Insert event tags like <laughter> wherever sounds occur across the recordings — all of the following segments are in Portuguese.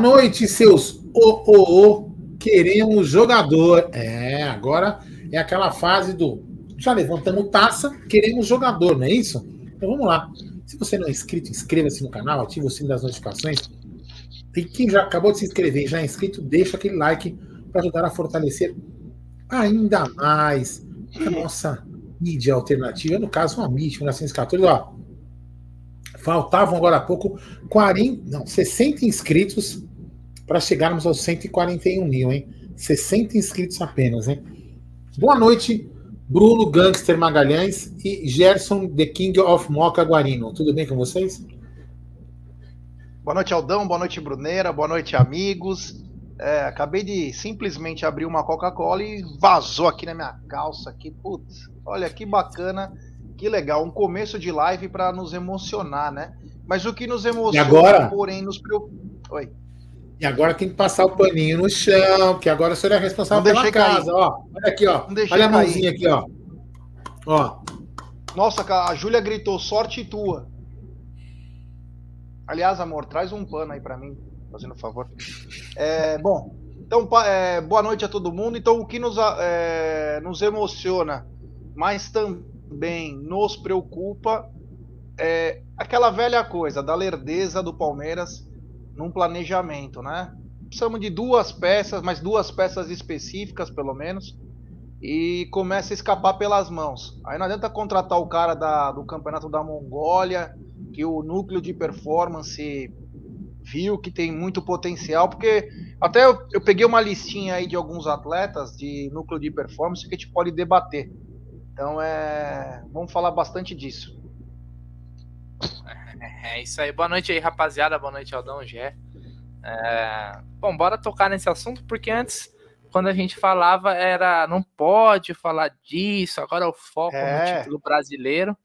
noite, seus o, o, o, queremos jogador. É, agora é aquela fase do já levantamos taça, queremos jogador, não é isso? Então vamos lá. Se você não é inscrito, inscreva-se no canal, ative o sino das notificações. E quem já acabou de se inscrever já é inscrito, deixa aquele like para ajudar a fortalecer ainda mais a nossa mídia alternativa, no caso, uma mídia 1914. Ó, faltavam agora há pouco 40, não, 60 inscritos para chegarmos aos 141 mil, hein? 60 inscritos apenas, hein? Boa noite, Bruno Gangster Magalhães e Gerson The King of Moca Guarino. Tudo bem com vocês? Boa noite, Aldão. Boa noite, Bruneira. Boa noite, amigos. É, acabei de simplesmente abrir uma Coca-Cola e vazou aqui na minha calça. Aqui, putz, olha que bacana, que legal. Um começo de live para nos emocionar, né? Mas o que nos emociona, agora? porém, nos preocupa. Oi. E agora tem que passar o paninho no chão, que agora o senhor é responsável pela casa, ó. Olha aqui, ó. Olha a mãozinha aqui, ó. Ó. Nossa, a Júlia gritou, sorte tua. Aliás, amor, traz um pano aí para mim fazendo favor. É, bom, então, é, boa noite a todo mundo. Então, o que nos, é, nos emociona, mas também nos preocupa, é aquela velha coisa da lerdeza do Palmeiras num planejamento, né? Precisamos de duas peças, mas duas peças específicas, pelo menos, e começa a escapar pelas mãos. Aí não adianta contratar o cara da, do campeonato da Mongólia, que o núcleo de performance viu que tem muito potencial, porque até eu, eu, peguei uma listinha aí de alguns atletas de núcleo de performance que a gente pode debater. Então é. Vamos falar bastante disso. É, é isso aí. Boa noite aí, rapaziada. Boa noite, Aldão Gé. É... Bom, bora tocar nesse assunto, porque antes, quando a gente falava, era não pode falar disso, agora o foco é. no título brasileiro.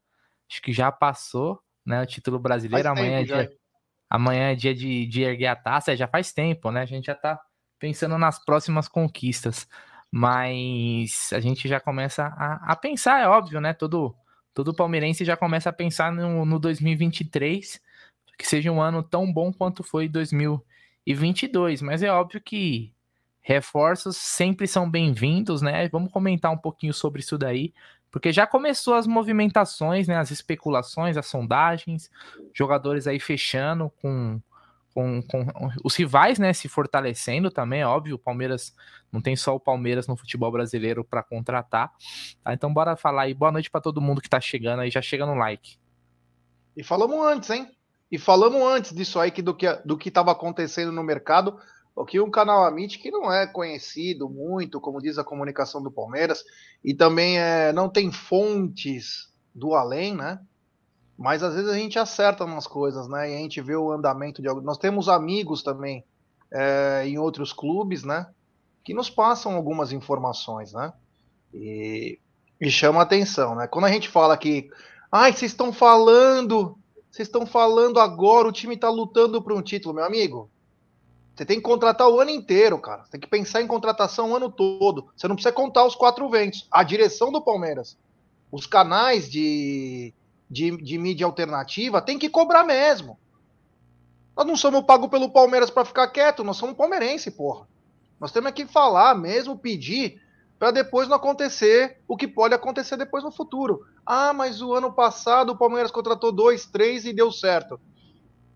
Acho que já passou, né? O título brasileiro. Faz amanhã é dia. Amanhã é dia de, de erguer a taça, é, já faz tempo, né? A gente já tá pensando nas próximas conquistas. Mas a gente já começa a, a pensar, é óbvio, né? Todo, todo palmeirense já começa a pensar no, no 2023, que seja um ano tão bom quanto foi 2022. Mas é óbvio que reforços sempre são bem-vindos, né? Vamos comentar um pouquinho sobre isso daí. Porque já começou as movimentações, né, as especulações, as sondagens, jogadores aí fechando com, com, com os rivais, né, se fortalecendo também, é óbvio, o Palmeiras não tem só o Palmeiras no futebol brasileiro para contratar. Tá? Então bora falar aí. Boa noite para todo mundo que tá chegando aí, já chega no like. E falamos antes, hein? E falamos antes disso aí que do que do que estava acontecendo no mercado, Aqui um canal Amit que não é conhecido muito, como diz a comunicação do Palmeiras, e também é, não tem fontes do além, né? Mas às vezes a gente acerta umas coisas, né? E a gente vê o andamento de Nós temos amigos também é, em outros clubes, né? Que nos passam algumas informações, né? E, e chama atenção, né? Quando a gente fala que, ai, vocês estão falando, vocês estão falando agora, o time está lutando por um título, meu amigo. Você tem que contratar o ano inteiro, cara. Você tem que pensar em contratação o ano todo. Você não precisa contar os quatro ventos. A direção do Palmeiras, os canais de, de, de mídia alternativa, tem que cobrar mesmo. Nós não somos pagos pelo Palmeiras para ficar quieto, nós somos palmeirense, porra. Nós temos que falar mesmo, pedir, para depois não acontecer o que pode acontecer depois no futuro. Ah, mas o ano passado o Palmeiras contratou dois, três e deu certo.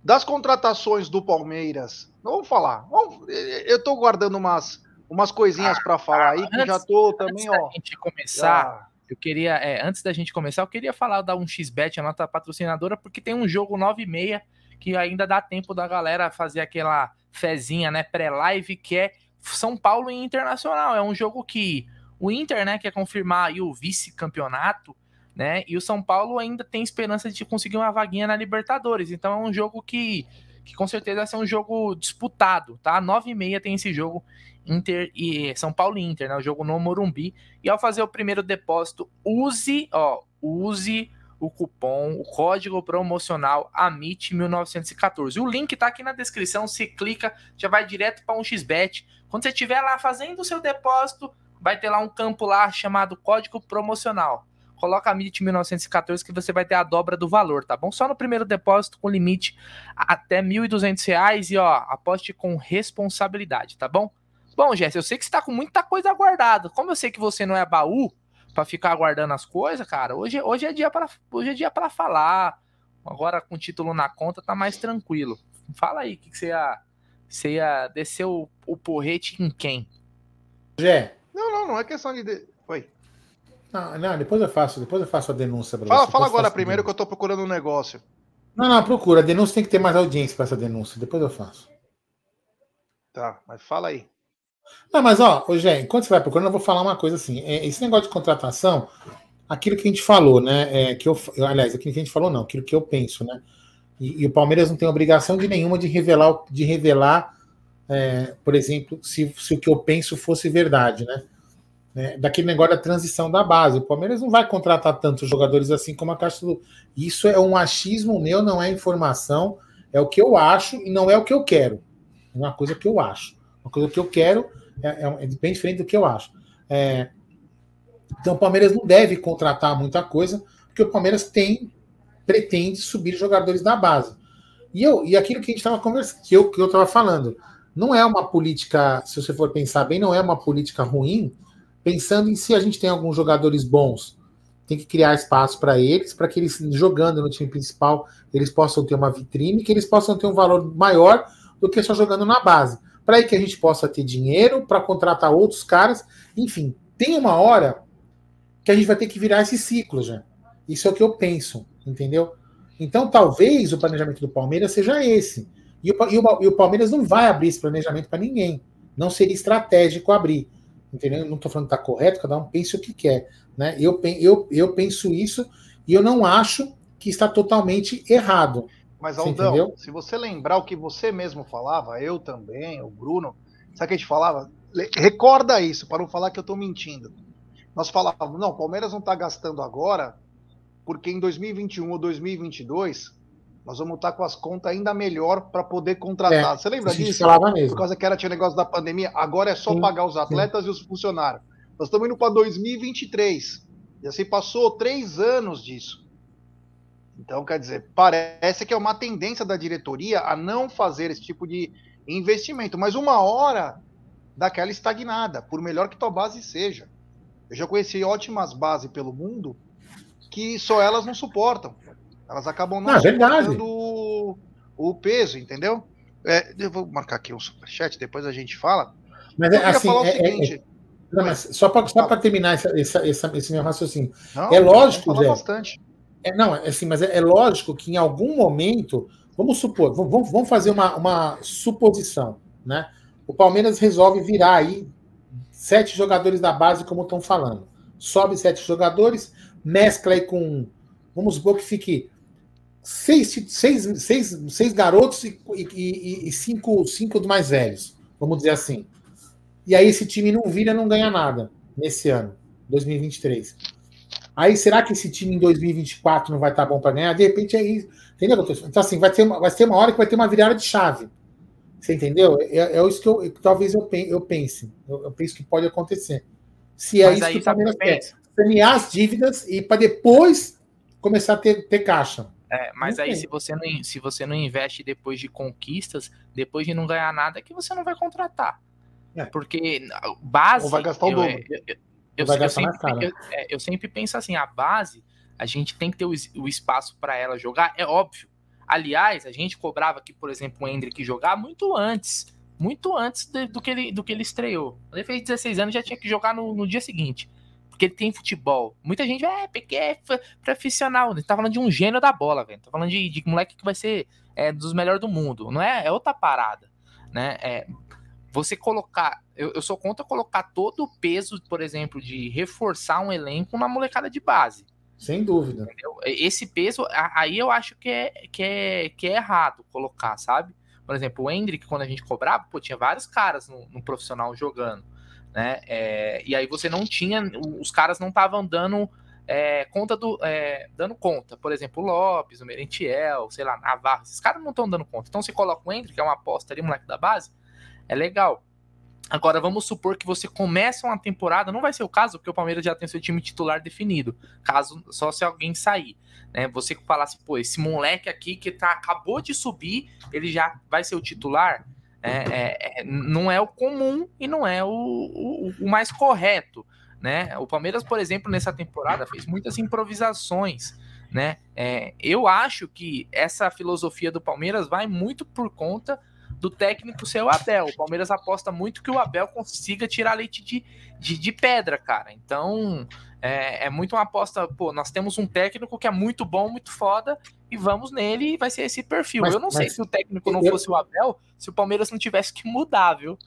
Das contratações do Palmeiras, vamos falar. Vamos, eu estou guardando umas, umas coisinhas para falar aí, que já estou também, antes ó. Da gente começar, já... eu queria, é, antes da gente começar, eu queria falar da 1xBet, a nossa patrocinadora, porque tem um jogo 9 e meia que ainda dá tempo da galera fazer aquela fezinha, né, pré-live, que é São Paulo e Internacional. É um jogo que o Inter, né, quer confirmar aí o vice-campeonato, né? E o São Paulo ainda tem esperança de conseguir uma vaguinha na Libertadores. Então é um jogo que, que com certeza vai ser um jogo disputado, tá? 9 e meia tem esse jogo Inter e São Paulo e Inter, né? O jogo no Morumbi. E ao fazer o primeiro depósito, use, ó, use o cupom, o código promocional AMIT1914. O link tá aqui na descrição, se clica, já vai direto para um xbet. Quando você estiver lá fazendo o seu depósito, vai ter lá um campo lá chamado código promocional coloca a MIT 1914 que você vai ter a dobra do valor, tá bom? Só no primeiro depósito com limite até R$ 1.200 e ó, aposte com responsabilidade, tá bom? Bom, Jéssica, eu sei que você tá com muita coisa guardada. Como eu sei que você não é baú para ficar guardando as coisas, cara, hoje, hoje é dia para hoje é dia para falar. Agora com o título na conta tá mais tranquilo. Fala aí, o que, que você ia, você ia descer o, o porrete em quem? Jé. Não, não, não é questão de. Oi. Não, não, depois eu faço, depois eu faço a denúncia pra fala, você. Fala agora primeiro que eu tô procurando um negócio. Não, não, procura. A denúncia tem que ter mais audiência para essa denúncia. Depois eu faço. Tá, mas fala aí. Não, mas ó, Jé, enquanto você vai procurando, eu vou falar uma coisa assim. É, esse negócio de contratação, aquilo que a gente falou, né? É, que eu, aliás, aquilo que a gente falou, não, aquilo que eu penso, né? E, e o Palmeiras não tem obrigação de nenhuma de revelar, de revelar, é, por exemplo, se, se o que eu penso fosse verdade, né? né, daquele negócio da transição da base. O Palmeiras não vai contratar tantos jogadores assim como a Caixa do. Isso é um achismo meu, não é informação, é o que eu acho e não é o que eu quero. É uma coisa que eu acho. Uma coisa que eu quero é, é, é bem diferente do que eu acho. É, então o Palmeiras não deve contratar muita coisa, porque o Palmeiras tem, pretende subir jogadores da base. E, eu, e aquilo que a gente estava conversando, que eu estava falando, não é uma política, se você for pensar bem, não é uma política ruim, pensando em se a gente tem alguns jogadores bons, tem que criar espaço para eles, para que eles, jogando no time principal, eles possam ter uma vitrine, que eles possam ter um valor maior do que só jogando na base. Para que a gente possa ter dinheiro para contratar outros caras. Enfim, tem uma hora que a gente vai ter que virar esse ciclo já. Isso é o que eu penso, entendeu? Então, talvez o planejamento do Palmeiras seja esse. E o, e o, e o Palmeiras não vai abrir esse planejamento para ninguém. Não seria estratégico abrir entendeu? Não estou falando que está correto, cada um pense o que quer. Né? Eu, eu, eu penso isso e eu não acho que está totalmente errado. Mas, Aldão, se você lembrar o que você mesmo falava, eu também, o Bruno, sabe o que a gente falava? Recorda isso, para não falar que eu estou mentindo. Nós falávamos, não, o Palmeiras não está gastando agora, porque em 2021 ou 2022 nós vamos estar com as contas ainda melhor para poder contratar. É, Você lembra disso? Mesmo. Por causa que era tinha negócio da pandemia, agora é só sim, pagar os atletas sim. e os funcionários. Nós estamos indo para 2023. E assim passou três anos disso. Então, quer dizer, parece que é uma tendência da diretoria a não fazer esse tipo de investimento. Mas uma hora daquela estagnada, por melhor que tua base seja. Eu já conheci ótimas bases pelo mundo que só elas não suportam. Elas acabam não, não é o, o peso, entendeu? É, eu vou marcar aqui um superchat, depois a gente fala. Mas é assim, falar o é, é, seguinte. É, não, mas só para terminar essa, essa, essa, esse meu raciocínio. Não, é lógico, Zé. Bastante. É, não, é assim, mas é, é, lógico que em algum momento, vamos supor, vamos, vamos fazer uma, uma suposição, né? O Palmeiras resolve virar aí sete jogadores da base, como estão falando. Sobe sete jogadores, mescla aí com. Vamos supor que fique seis, seis, seis, seis garotos e, e, e, cinco, cinco mais velhos, vamos dizer assim. E aí esse time não vira, não ganha nada nesse ano, 2023. Aí será que esse time em 2024 não vai estar bom para ganhar? De repente é isso. Entendeu? Então, assim, vai ter, uma, vai ter uma hora que vai ter uma virada de chave. Você entendeu? É, é isso que eu, talvez eu, eu pense. Eu, eu, penso que pode acontecer. Se é Mas isso que o Palmeiras quer. Sanear as dívidas e para depois começar a ter, ter caixa. É, mas aí se você, não, se você não investe depois de conquistas, depois de não ganhar nada, é que você não vai contratar. É. Porque base. Ou vai gastar o dobro. Eu, eu, eu, vai gastar sempre, mais eu, é, eu, sempre penso assim: a base, a gente tem que ter o, o espaço para ela jogar, é óbvio. Aliás, a gente cobrava que, por exemplo, o Hendrick jogar muito antes. Muito antes de, do, que ele, do que ele estreou. Ele fez 16 anos já tinha que jogar no, no dia seguinte porque ele tem futebol. Muita gente, é, porque é profissional. Ele tá falando de um gênio da bola, velho. Tá falando de, de moleque que vai ser é, dos melhores do mundo. Não é? É outra parada, né? É, você colocar. Eu, eu sou contra colocar todo o peso, por exemplo, de reforçar um elenco na molecada de base. Sem dúvida. Entendeu? Esse peso, aí eu acho que é, que, é, que é errado colocar, sabe? Por exemplo, o Hendrick, quando a gente cobrava, pô, tinha vários caras no, no profissional jogando né? É, e aí você não tinha, os caras não estavam dando é, conta do, é, dando conta. Por exemplo, o Lopes, o Merentiel, sei lá, Navarro, esses caras não estão dando conta. Então você coloca o Hendrick, que é uma aposta ali, moleque da base, é legal. Agora, vamos supor que você começa uma temporada, não vai ser o caso, porque o Palmeiras já tem seu time titular definido, caso só se alguém sair. Né? Você falasse, pô, esse moleque aqui que tá, acabou de subir, ele já vai ser o titular. É, é, é, não é o comum e não é o, o, o, mais correto. Né? O Palmeiras, por exemplo, nessa temporada fez muitas improvisações. Né? É, eu acho que essa filosofia do Palmeiras vai muito por conta do técnico ser o Abel. O Palmeiras aposta muito que o Abel consiga tirar leite de, de, de pedra, cara. Então, é, é, muito uma aposta. Pô, nós temos um técnico que é muito bom, muito foda, e vamos nele e vai ser esse perfil. Mas, eu não sei se o técnico não eu, fosse o Abel, se o Palmeiras não tivesse que mudar, viu?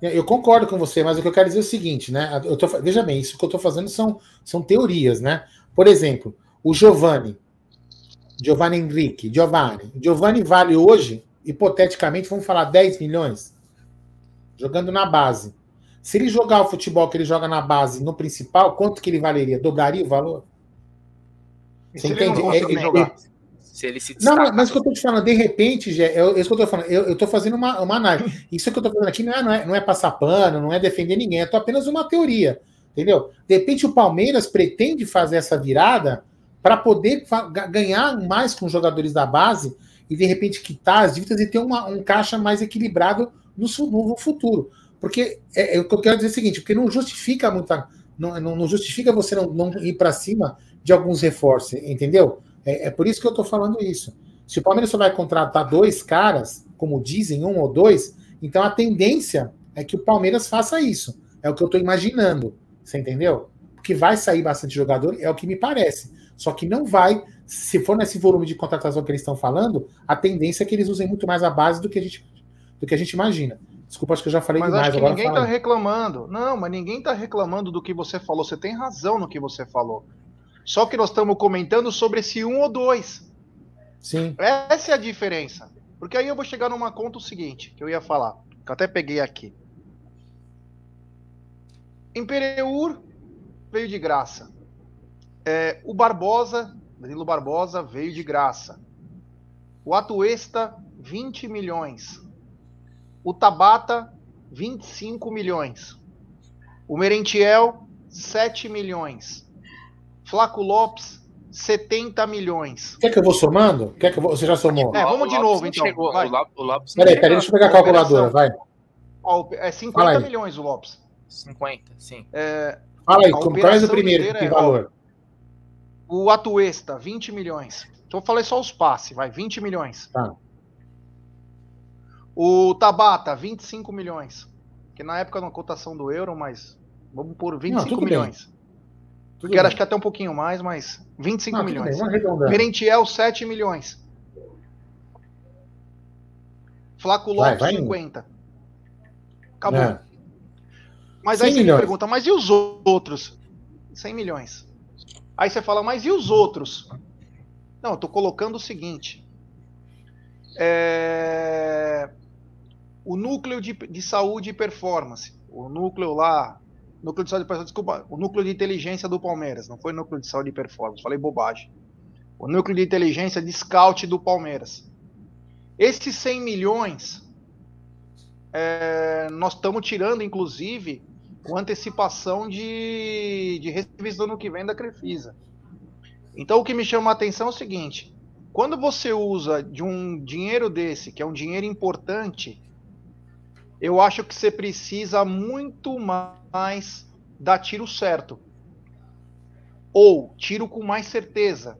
Eu concordo com você, mas o que eu quero dizer é o seguinte, né? Eu tô, veja bem, isso que eu estou fazendo são, são teorias, né? Por exemplo, o Giovanni, Giovanni Henrique, Giovanni. Giovanni vale hoje hipoteticamente, vamos falar 10 milhões, jogando na base. Se ele jogar o futebol que ele joga na base no principal, quanto que ele valeria? Dobraria o valor? Você entende? Ele é, jogar? Se ele se Não, mas, o que eu estou te falando, de repente, Gé, é, é isso que eu estou falando. Eu estou fazendo uma, uma análise. Isso que eu estou fazendo aqui não é, não, é, não é passar pano, não é defender ninguém, é apenas uma teoria. Entendeu? De repente o Palmeiras pretende fazer essa virada para poder ganhar mais com os jogadores da base e de repente quitar as dívidas e ter uma, um caixa mais equilibrado no, no futuro. Porque é, é, eu quero dizer é o seguinte, porque não justifica muita. Não, não justifica você não, não ir para cima de alguns reforços, entendeu? É, é por isso que eu estou falando isso. Se o Palmeiras só vai contratar dois caras, como dizem, um ou dois, então a tendência é que o Palmeiras faça isso. É o que eu estou imaginando. Você entendeu? Porque vai sair bastante jogador, é o que me parece. Só que não vai se for nesse volume de contratação que eles estão falando, a tendência é que eles usem muito mais a base do que a gente, do que a gente imagina. Desculpa, acho que eu já falei mas demais. Acho que ninguém está reclamando. Não, mas ninguém está reclamando do que você falou. Você tem razão no que você falou. Só que nós estamos comentando sobre esse um ou dois. Sim. Essa é a diferença. Porque aí eu vou chegar numa conta o seguinte, que eu ia falar, que eu até peguei aqui. Imperiur veio de graça. É, o Barbosa Danilo Barbosa veio de graça. O Atuesta, 20 milhões. O Tabata, 25 milhões. O Merentiel, 7 milhões. Flaco Lopes, 70 milhões. Quer que eu vou somando? Quer que vou... Você já somou? É, vamos de novo, então. Chegou. Vai. O Lopes peraí, peraí, deixa eu pegar a calculadora, vai. É 50 milhões o Lopes. 50, sim. É, Fala aí, qual é o primeiro? Que é, valor? O Atuesta, 20 milhões. Então eu falei só os passes, vai, 20 milhões. Tá. O Tabata, 25 milhões. Que na época na cotação do euro, mas vamos por 25 Não, milhões. Tudo que era acho que até um pouquinho mais, mas 25 Não, milhões. Merentiel, 7 milhões. Flaco Lopes, vai, vai 50. Acabou. É. Mas aí você me pergunta, mas e os outros? 100 milhões. Aí você fala, mas e os outros? Não, eu estou colocando o seguinte. É... O núcleo de, de saúde e performance. O núcleo lá. Núcleo de saúde e performance, desculpa. O núcleo de inteligência do Palmeiras. Não foi núcleo de saúde e performance. Falei bobagem. O núcleo de inteligência de scout do Palmeiras. Esses 100 milhões. É... nós estamos tirando, inclusive, com antecipação de, de no que vem da Crefisa. Então o que me chama a atenção é o seguinte: quando você usa de um dinheiro desse, que é um dinheiro importante, eu acho que você precisa muito mais dar tiro certo. Ou tiro com mais certeza.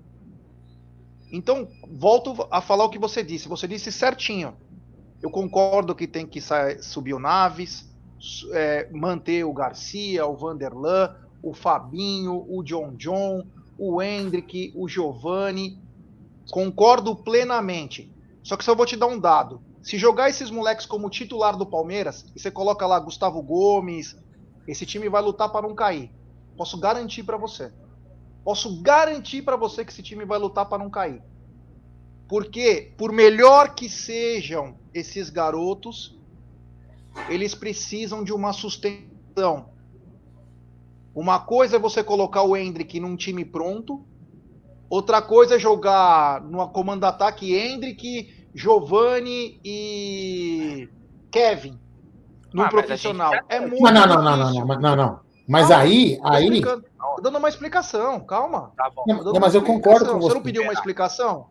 Então, volto a falar o que você disse. Você disse certinho. Eu concordo que tem que subir o Naves, é, manter o Garcia, o Vanderlan, o Fabinho, o John John, o Hendrick, o Giovanni. Concordo plenamente. Só que só vou te dar um dado. Se jogar esses moleques como titular do Palmeiras, e você coloca lá Gustavo Gomes, esse time vai lutar para não cair. Posso garantir para você. Posso garantir para você que esse time vai lutar para não cair. Porque, por melhor que sejam esses garotos, eles precisam de uma sustentação. Uma coisa é você colocar o Hendrick num time pronto, outra coisa é jogar no comando ataque Hendrick, Giovanni e Kevin. no ah, profissional. É muito. Não, não, não, não, não, não, não, não. Mas calma, aí, aí. Tô dando uma explicação, calma. Tá bom. Não, mas eu concordo com você. Você não pediu uma explicação?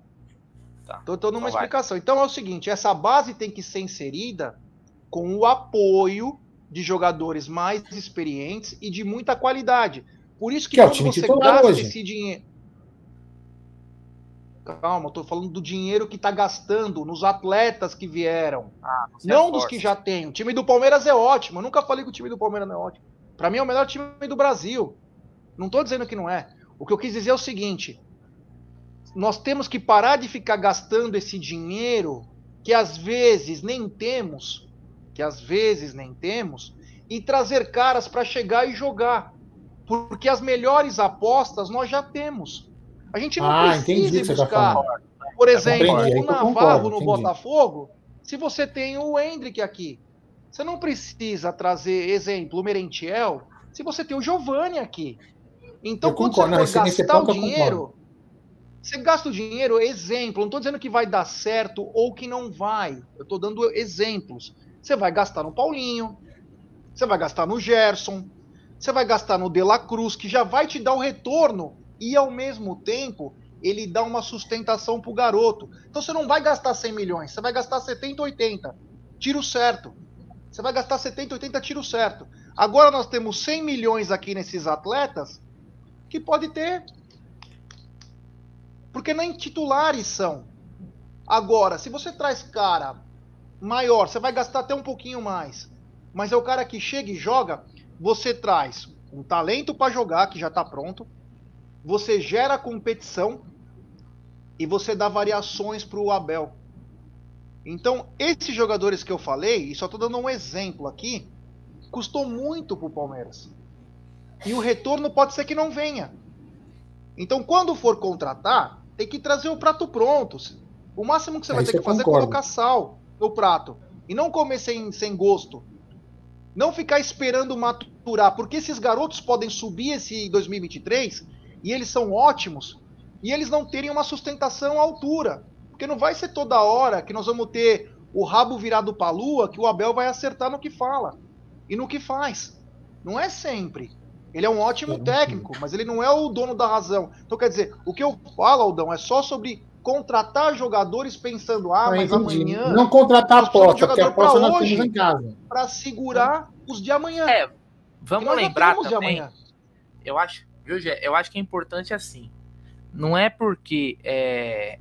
Tá. Tô, tô dando uma então explicação. Então é o seguinte: essa base tem que ser inserida com o apoio de jogadores mais experientes e de muita qualidade. Por isso que, que quando é você gasta hoje. esse dinheiro. Calma, eu tô falando do dinheiro que tá gastando nos atletas que vieram. Ah, não é dos que já tem. O time do Palmeiras é ótimo. Eu nunca falei que o time do Palmeiras não é ótimo. Para mim é o melhor time do Brasil. Não tô dizendo que não é. O que eu quis dizer é o seguinte: nós temos que parar de ficar gastando esse dinheiro que às vezes nem temos, que às vezes nem temos, e trazer caras para chegar e jogar. Porque as melhores apostas nós já temos. A gente não ah, precisa tá buscar, tá por exemplo, o Navarro no Botafogo, se você tem o Hendrick aqui. Você não precisa trazer, exemplo, o Merentiel, se você tem o Giovani aqui. Então, eu quando concordo, você for não, gastar o dinheiro, você gasta o dinheiro, exemplo, não estou dizendo que vai dar certo ou que não vai. Eu estou dando exemplos. Você vai gastar no Paulinho, você vai gastar no Gerson, você vai gastar no De La Cruz, que já vai te dar o retorno e ao mesmo tempo ele dá uma sustentação para o garoto. Então você não vai gastar 100 milhões, você vai gastar 70, 80. Tiro certo. Você vai gastar 70, 80 tiro certo. Agora nós temos 100 milhões aqui nesses atletas que pode ter. Porque nem titulares são. Agora, se você traz cara maior, você vai gastar até um pouquinho mais. Mas é o cara que chega e joga, você traz um talento para jogar, que já está pronto. Você gera competição e você dá variações para o Abel. Então, esses jogadores que eu falei, e só estou dando um exemplo aqui, custou muito para o Palmeiras. E o retorno pode ser que não venha. Então, quando for contratar, tem que trazer o prato pronto. O máximo que você é vai ter que fazer é colocar sal no prato. E não comer sem, sem gosto. Não ficar esperando maturar. Porque esses garotos podem subir esse 2023 e eles são ótimos e eles não terem uma sustentação à altura. Porque não vai ser toda hora que nós vamos ter o rabo virado para a lua que o Abel vai acertar no que fala e no que faz. Não é sempre. Ele é um ótimo técnico, mas ele não é o dono da razão. Então, quer dizer, o que eu falo, Aldão, é só sobre contratar jogadores pensando, ah, mas amanhã. Não contratar a aposta, porque a aposta nós temos em casa. Para segurar os de amanhã. É, vamos lembrar também. Eu acho, viu, Gê? Eu acho que é importante assim. Não é porque é,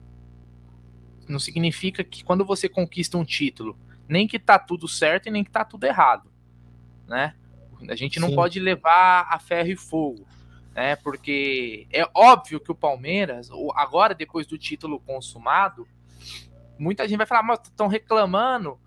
não significa que quando você conquista um título, nem que tá tudo certo e nem que tá tudo errado, né? A gente não Sim. pode levar a ferro e fogo, né? Porque é óbvio que o Palmeiras, agora depois do título consumado, muita gente vai falar, mas estão reclamando,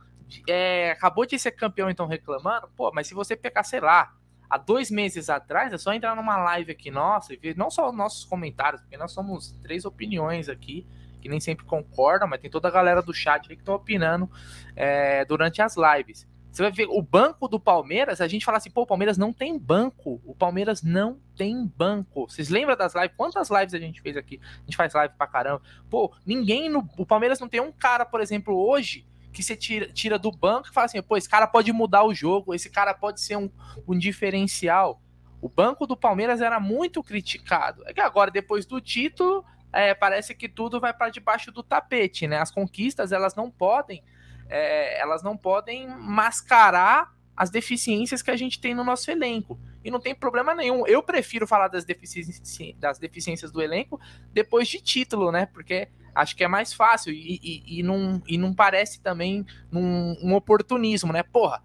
é, acabou de ser campeão, então reclamando. Pô, mas se você pegar, sei lá, há dois meses atrás, é só entrar numa live aqui nossa e ver não só nossos comentários, porque nós somos três opiniões aqui que nem sempre concordam, mas tem toda a galera do chat que estão opinando é, durante as lives. Você vai ver o banco do Palmeiras, a gente fala assim, pô, o Palmeiras não tem banco. O Palmeiras não tem banco. Vocês lembram das lives? Quantas lives a gente fez aqui? A gente faz live pra caramba. Pô, ninguém no. O Palmeiras não tem um cara, por exemplo, hoje, que você tira, tira do banco e fala assim, pô, esse cara pode mudar o jogo, esse cara pode ser um, um diferencial. O banco do Palmeiras era muito criticado. É que agora, depois do título, é, parece que tudo vai para debaixo do tapete, né? As conquistas elas não podem, é, elas não podem mascarar as deficiências que a gente tem no nosso elenco. E não tem problema nenhum. Eu prefiro falar das, defici das deficiências do elenco depois de título, né? Porque acho que é mais fácil e, e, e não, e não parece também num, um oportunismo, né? Porra,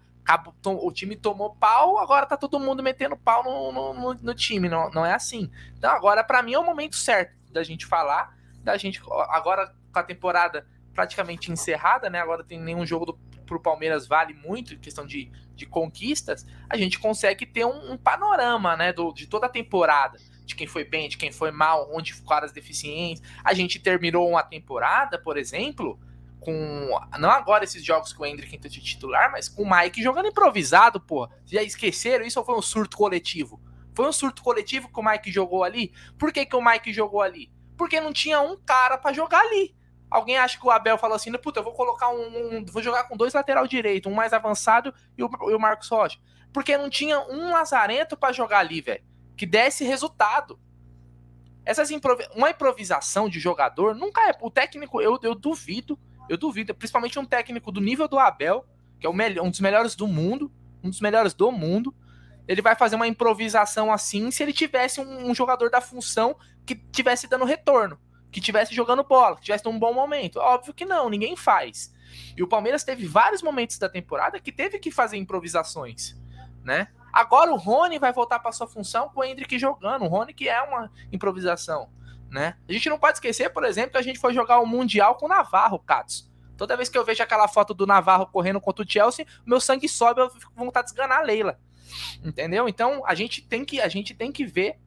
o time tomou pau, agora tá todo mundo metendo pau no, no, no time. Não, não é assim. Então, agora, para mim, é o momento certo da gente falar, da gente agora com a temporada praticamente encerrada, né? Agora tem nenhum jogo do, pro Palmeiras vale muito questão de, de conquistas, a gente consegue ter um, um panorama, né, do, de toda a temporada, de quem foi bem, de quem foi mal, onde ficaram as deficiências. A gente terminou uma temporada, por exemplo, com não agora esses jogos com o Hendrick de titular, mas com o Mike jogando improvisado, pô. Já esqueceram isso ou foi um surto coletivo? Foi um surto coletivo que o Mike jogou ali? Por que, que o Mike jogou ali? Porque não tinha um cara para jogar ali. Alguém acha que o Abel falou assim, puta, eu vou colocar um, um vou jogar com dois lateral direito, um mais avançado e o, e o Marcos Rocha. Porque não tinha um lazarento para jogar ali, velho, que desse resultado. Essas improv... uma improvisação de jogador nunca é. O técnico, eu, eu duvido, eu duvido, principalmente um técnico do nível do Abel, que é um dos melhores do mundo, um dos melhores do mundo. Ele vai fazer uma improvisação assim se ele tivesse um, um jogador da função que tivesse dando retorno, que tivesse jogando bola, que tivesse um bom momento. Óbvio que não, ninguém faz. E o Palmeiras teve vários momentos da temporada que teve que fazer improvisações, né? Agora o Rony vai voltar para sua função com o Hendrick jogando. O Rony que é uma improvisação, né? A gente não pode esquecer, por exemplo, que a gente foi jogar o Mundial com o Navarro, Katsu. Toda vez que eu vejo aquela foto do Navarro correndo contra o Chelsea, meu sangue sobe, eu fico com vontade de esganar a Leila. Entendeu? Então a gente tem que a gente tem que ver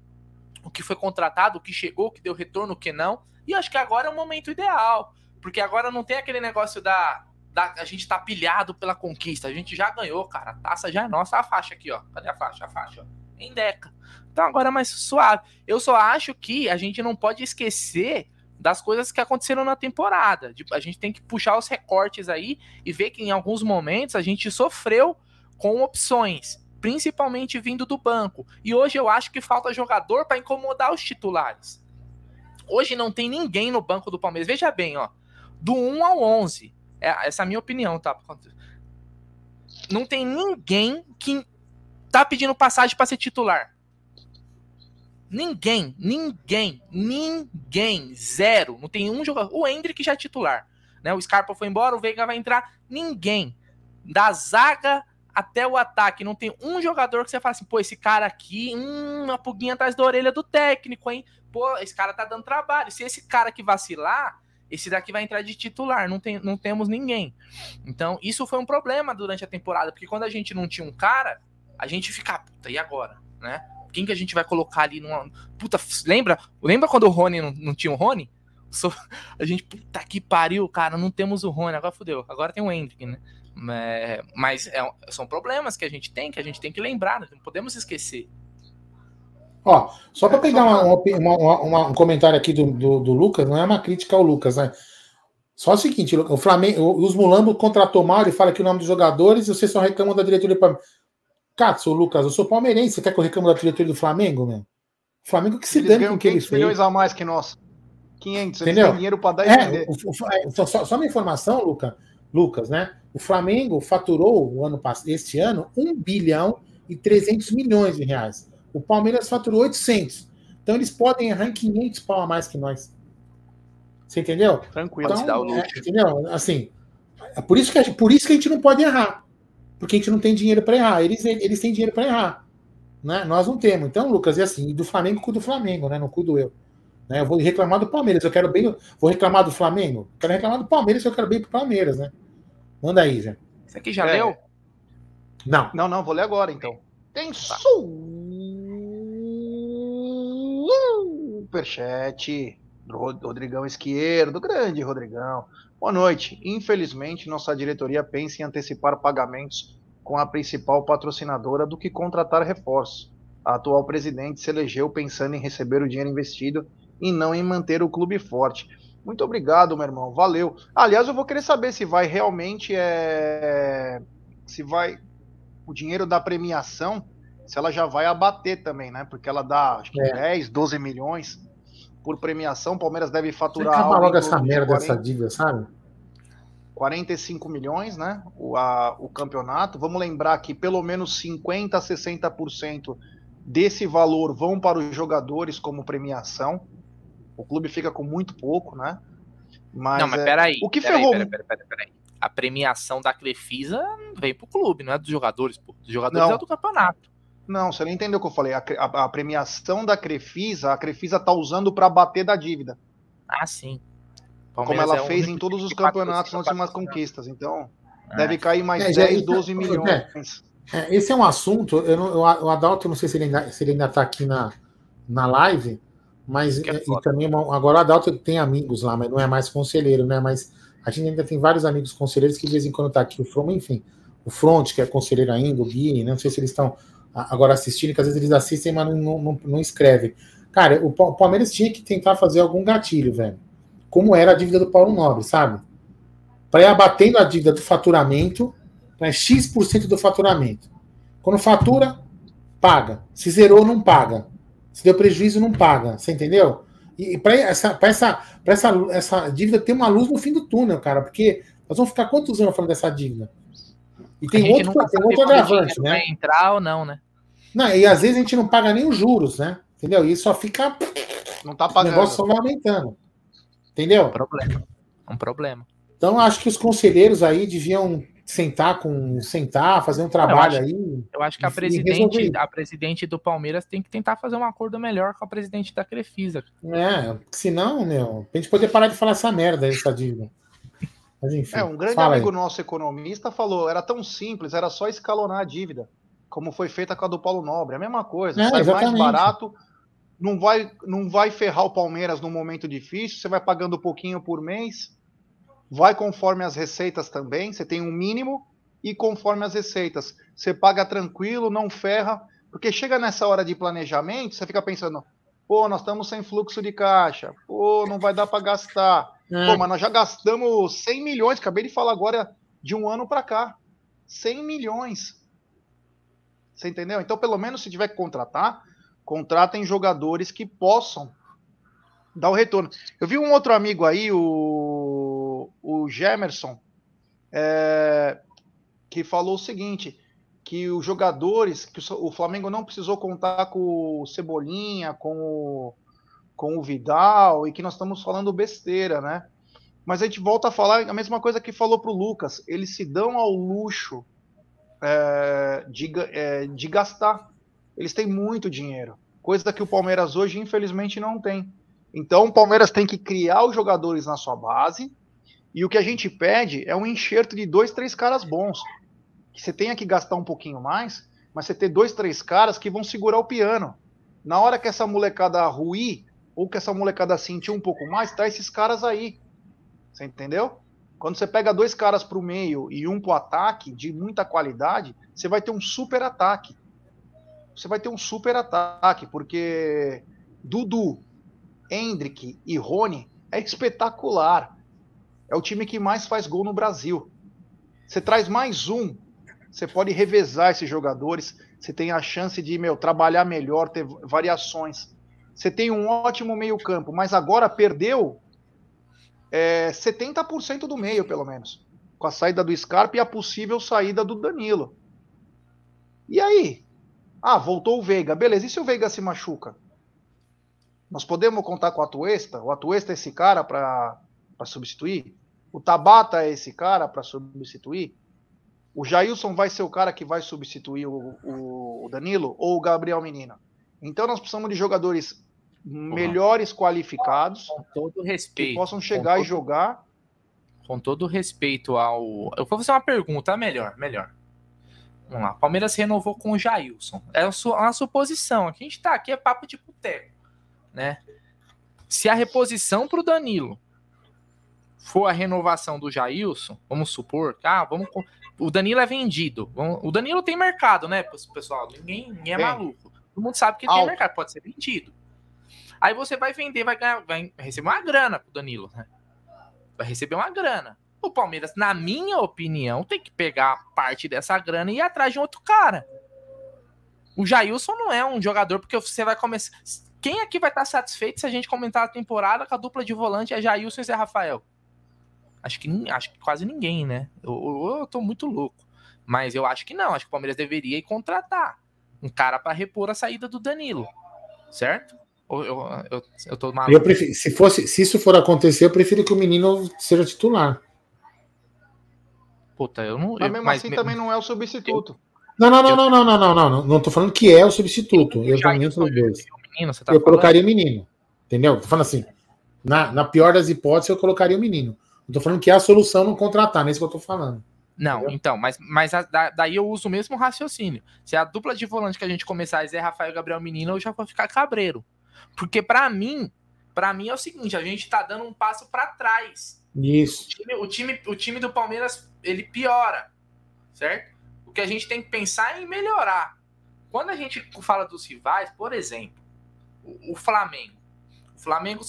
o que foi contratado, o que chegou, o que deu retorno, o que não. E acho que agora é o momento ideal, porque agora não tem aquele negócio da da, a gente tá pilhado pela conquista. A gente já ganhou, cara. A taça já é nossa. A faixa aqui, ó. Cadê a faixa? A faixa, ó. Em Deca. Então agora é mais suave. Eu só acho que a gente não pode esquecer das coisas que aconteceram na temporada. A gente tem que puxar os recortes aí e ver que em alguns momentos a gente sofreu com opções, principalmente vindo do banco. E hoje eu acho que falta jogador para incomodar os titulares. Hoje não tem ninguém no banco do Palmeiras. Veja bem, ó. Do 1 ao 11, é, essa é a minha opinião, tá? Não tem ninguém que tá pedindo passagem para ser titular. Ninguém, ninguém, ninguém, zero. Não tem um jogador. O Hendrick já é titular. Né? O Scarpa foi embora, o Veiga vai entrar. Ninguém. Da zaga até o ataque. Não tem um jogador que você fala assim, pô, esse cara aqui, hum, uma pulguinha atrás da orelha do técnico, hein? Pô, esse cara tá dando trabalho. Se esse cara que vacilar, esse daqui vai entrar de titular, não, tem, não temos ninguém. Então, isso foi um problema durante a temporada, porque quando a gente não tinha um cara, a gente fica, puta, e agora? Né? Quem que a gente vai colocar ali numa. Puta, lembra? Lembra quando o Rony não, não tinha o Rony? <laughs> A gente, puta que pariu, cara, não temos o Rony, agora fodeu. Agora tem o Hendrick, né? É, mas é, são problemas que a gente tem, que a gente tem que lembrar, não podemos esquecer. Ó, só para pegar uma, uma, uma, um comentário aqui do, do, do, Lucas, não é uma crítica ao Lucas, né? Só o seguinte, o Flamengo, os Mulambo contratou mal, ele fala que o nome dos jogadores e vocês só reclamam da diretoria. Pra... Katsu, Lucas, eu sou palmeirense, você quer que eu reclamo da diretoria do Flamengo, meu? O Flamengo que se eles dane com que eles milhões a mais que nós. 500, Entendeu? eles têm dinheiro para dar e é, o, o, é, só, só, uma informação, Lucas, Lucas, né? O Flamengo faturou o ano este ano 1 bilhão e 300 milhões de reais. O Palmeiras faturou 800. Então eles podem errar em 500 pau a mais que nós. Você entendeu? Tranquilo, então, é, entendeu? Assim, é por isso, que a, por isso que a gente não pode errar. Porque a gente não tem dinheiro para errar. Eles, eles têm dinheiro para errar. Né? Nós não temos. Então, Lucas, é assim, do Flamengo cuido do Flamengo, né? Não cuido eu. Né? Eu vou reclamar do Palmeiras, eu quero bem. Vou reclamar do Flamengo? Quero reclamar do Palmeiras, eu quero bem pro Palmeiras, né? Manda aí, já. Isso aqui já é. leu? Não. Não, não, vou ler agora então. Tem tá. superchat do Rodrigão Esquerdo, grande Rodrigão. Boa noite. Infelizmente, nossa diretoria pensa em antecipar pagamentos com a principal patrocinadora do que contratar reforços. A atual presidente se elegeu pensando em receber o dinheiro investido e não em manter o clube forte. Muito obrigado, meu irmão. Valeu. Aliás, eu vou querer saber se vai realmente é... se vai o dinheiro da premiação se ela já vai abater também, né? Porque ela dá acho que é. 10, 12 milhões por premiação. O Palmeiras deve faturar. Acaba logo essa merda 40, dessa dívida, sabe? 45 milhões, né? O, a, o campeonato. Vamos lembrar que pelo menos 50% a 60% desse valor vão para os jogadores como premiação. O clube fica com muito pouco, né? Mas, não, mas é, peraí. O que peraí, ferrou. Peraí, peraí, peraí, peraí. A premiação da Crefisa vem pro clube, não é dos jogadores, pô. Dos jogadores não. é do campeonato. Não, você não entendeu o que eu falei. A, a, a premiação da Crefisa, a Crefisa tá usando para bater da dívida. Ah, sim. Palmeiras Como ela é fez em todos os campeonatos nas últimas conquistas. Então, ah. deve cair mais é, 10, 12 milhões. É, é, esse é um assunto. Eu não, o Adalto, eu não sei se ele ainda, se ele ainda tá aqui na, na live, mas é e também agora o Adalto tem amigos lá, mas não é mais conselheiro, né? Mas a gente ainda tem vários amigos conselheiros que de vez em quando tá aqui. O From, enfim, o Front, que é conselheiro ainda, o Gui, não sei se eles estão agora assistindo, que às vezes eles assistem, mas não, não, não escrevem. Cara, o Palmeiras tinha que tentar fazer algum gatilho, velho. como era a dívida do Paulo Nobre, sabe? Para ir abatendo a dívida do faturamento, né, X% do faturamento. Quando fatura, paga. Se zerou, não paga. Se deu prejuízo, não paga. Você entendeu? E para essa, pra essa, pra essa, essa dívida ter uma luz no fim do túnel, cara, porque nós vamos ficar quantos anos falando dessa dívida? E tem outro, tem outro agravante, né? Vai entrar ou não, né? Não, e às vezes a gente não paga nem os juros, né? Entendeu? E só fica. Não tá pagando. O negócio só vai aumentando. Entendeu? Um problema. Um problema. Então, acho que os conselheiros aí deviam sentar com sentar, fazer um trabalho eu acho, aí. Eu acho que a presidente, a presidente do Palmeiras tem que tentar fazer um acordo melhor com a presidente da Crefisa. É, senão, meu, pra gente poder parar de falar essa merda, essa dívida. Mas, enfim, é, um grande amigo aí. nosso economista falou, era tão simples, era só escalonar a dívida, como foi feita com a do Paulo Nobre, a mesma coisa, é, sai exatamente. mais barato, não vai, não vai ferrar o Palmeiras num momento difícil, você vai pagando um pouquinho por mês, vai conforme as receitas também, você tem um mínimo e conforme as receitas. Você paga tranquilo, não ferra, porque chega nessa hora de planejamento, você fica pensando, pô, nós estamos sem fluxo de caixa, pô, não vai dar para gastar. É. Pô, mas nós já gastamos 100 milhões, acabei de falar agora de um ano para cá. 100 milhões. Você entendeu? Então, pelo menos se tiver que contratar, contratem jogadores que possam dar o retorno. Eu vi um outro amigo aí, o, o Gemerson, é, que falou o seguinte: que os jogadores, que o Flamengo não precisou contar com o Cebolinha, com o, com o Vidal, e que nós estamos falando besteira, né? Mas a gente volta a falar a mesma coisa que falou para o Lucas: eles se dão ao luxo é, de, é, de gastar. Eles têm muito dinheiro, coisa que o Palmeiras hoje, infelizmente, não tem. Então o Palmeiras tem que criar os jogadores na sua base. E o que a gente pede é um enxerto de dois, três caras bons. Que você tenha que gastar um pouquinho mais, mas você ter dois, três caras que vão segurar o piano. Na hora que essa molecada ruir, ou que essa molecada sentir um pouco mais, tá esses caras aí. Você entendeu? Quando você pega dois caras para o meio e um para o ataque, de muita qualidade, você vai ter um super ataque. Você vai ter um super ataque, porque Dudu, Hendrick e Rony é espetacular. É o time que mais faz gol no Brasil. Você traz mais um, você pode revezar esses jogadores, você tem a chance de meu, trabalhar melhor, ter variações. Você tem um ótimo meio-campo, mas agora perdeu é, 70% do meio, pelo menos. Com a saída do Scarpa e a possível saída do Danilo. E aí? Ah, voltou o Veiga. Beleza, e se o Veiga se machuca? Nós podemos contar com o Atuesta? O Atuesta é esse cara para substituir? O Tabata é esse cara para substituir? O Jailson vai ser o cara que vai substituir o, o, o Danilo ou o Gabriel Menino? Então nós precisamos de jogadores melhores qualificados com todo respeito, que possam chegar todo, e jogar. Com todo respeito ao. Eu vou fazer uma pergunta melhor, melhor. Vamos lá. Palmeiras renovou com o Jailson. É uma suposição. Aqui a gente tá aqui, é papo de boteco né? Se a reposição para o Danilo for a renovação do Jailson, vamos supor, ah, vamos, o Danilo é vendido. o Danilo tem mercado, né, pessoal? Ninguém, ninguém é maluco. Todo mundo sabe que Alto. tem mercado, pode ser vendido. Aí você vai vender, vai, ganhar, vai receber uma grana pro Danilo, né? Vai receber uma grana. O Palmeiras, na minha opinião, tem que pegar parte dessa grana e ir atrás de outro cara. O Jailson não é um jogador, porque você vai começar. Quem aqui vai estar satisfeito se a gente comentar a temporada com a dupla de volante é Jailson e Zé Rafael? Acho que, acho que quase ninguém, né? Eu, eu, eu tô muito louco. Mas eu acho que não. Acho que o Palmeiras deveria contratar um cara para repor a saída do Danilo. Certo? Eu, eu, eu, eu tô maluco. Eu prefiro, se, fosse, se isso for acontecer, eu prefiro que o menino seja titular. Puta, eu não. Mas mesmo mas, assim mas, também não é o substituto. Não, não, não, não, não, não, não, não. Não, não tô falando que é o substituto. Eu, já, eu, menino, você tá eu colocaria o menino. Entendeu? Tô falando assim. Na, na pior das hipóteses, eu colocaria o menino. Eu tô falando que é a solução não contratar, não é isso que eu tô falando. Não, entendeu? então, mas, mas a, daí eu uso o mesmo raciocínio. Se a dupla de volante que a gente começar é Zé Rafael e Gabriel Menino, eu já vou ficar cabreiro. Porque para mim, para mim é o seguinte, a gente tá dando um passo para trás. Isso. O time, o time, o time do Palmeiras, ele piora, certo? O que a gente tem que pensar é em melhorar. Quando a gente fala dos rivais, por exemplo, o, Flamengo. O Flamengo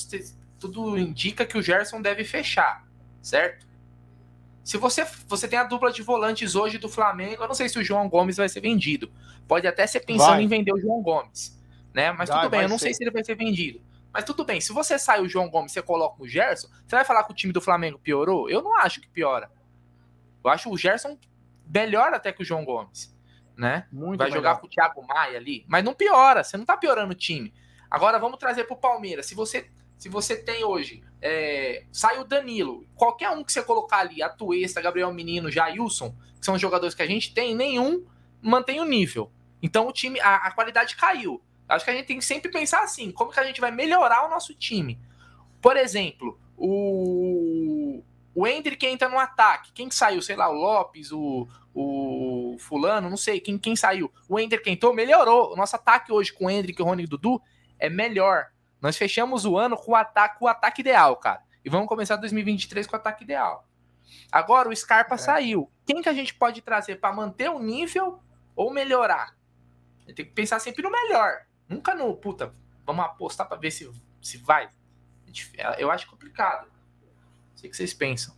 tudo indica que o Gerson deve fechar, certo? Se você, você tem a dupla de volantes hoje do Flamengo, eu não sei se o João Gomes vai ser vendido. Pode até ser pensando vai. em vender o João Gomes, né? Mas vai, tudo bem, eu não ser. sei se ele vai ser vendido. Mas tudo bem, se você sai o João Gomes e você coloca o Gerson, você vai falar que o time do Flamengo piorou? Eu não acho que piora. Eu acho o Gerson melhor até que o João Gomes, né? Muito vai melhor. jogar com o Thiago Maia ali, mas não piora, você não tá piorando o time. Agora vamos trazer pro Palmeiras. Se você se você tem hoje, é, sai o Danilo, qualquer um que você colocar ali, Atuesta, Gabriel Menino, Jailson, que são os jogadores que a gente tem, nenhum mantém o nível. Então o time, a, a qualidade caiu. Acho que a gente tem que sempre pensar assim: como que a gente vai melhorar o nosso time? Por exemplo, o, o Hendrick entra no ataque. Quem saiu? Sei lá, o Lopes, o, o Fulano, não sei. Quem, quem saiu? O Hendrick entrou, melhorou. O nosso ataque hoje com o Hendrick, o Rony e o Dudu é melhor. Nós fechamos o ano com o ataque, o ataque ideal, cara. E vamos começar 2023 com o ataque ideal. Agora o Scarpa é. saiu. Quem que a gente pode trazer para manter o nível ou melhorar? Tem que pensar sempre no melhor. Nunca no, puta, vamos apostar para ver se, se vai. Eu acho complicado. Sei que vocês pensam.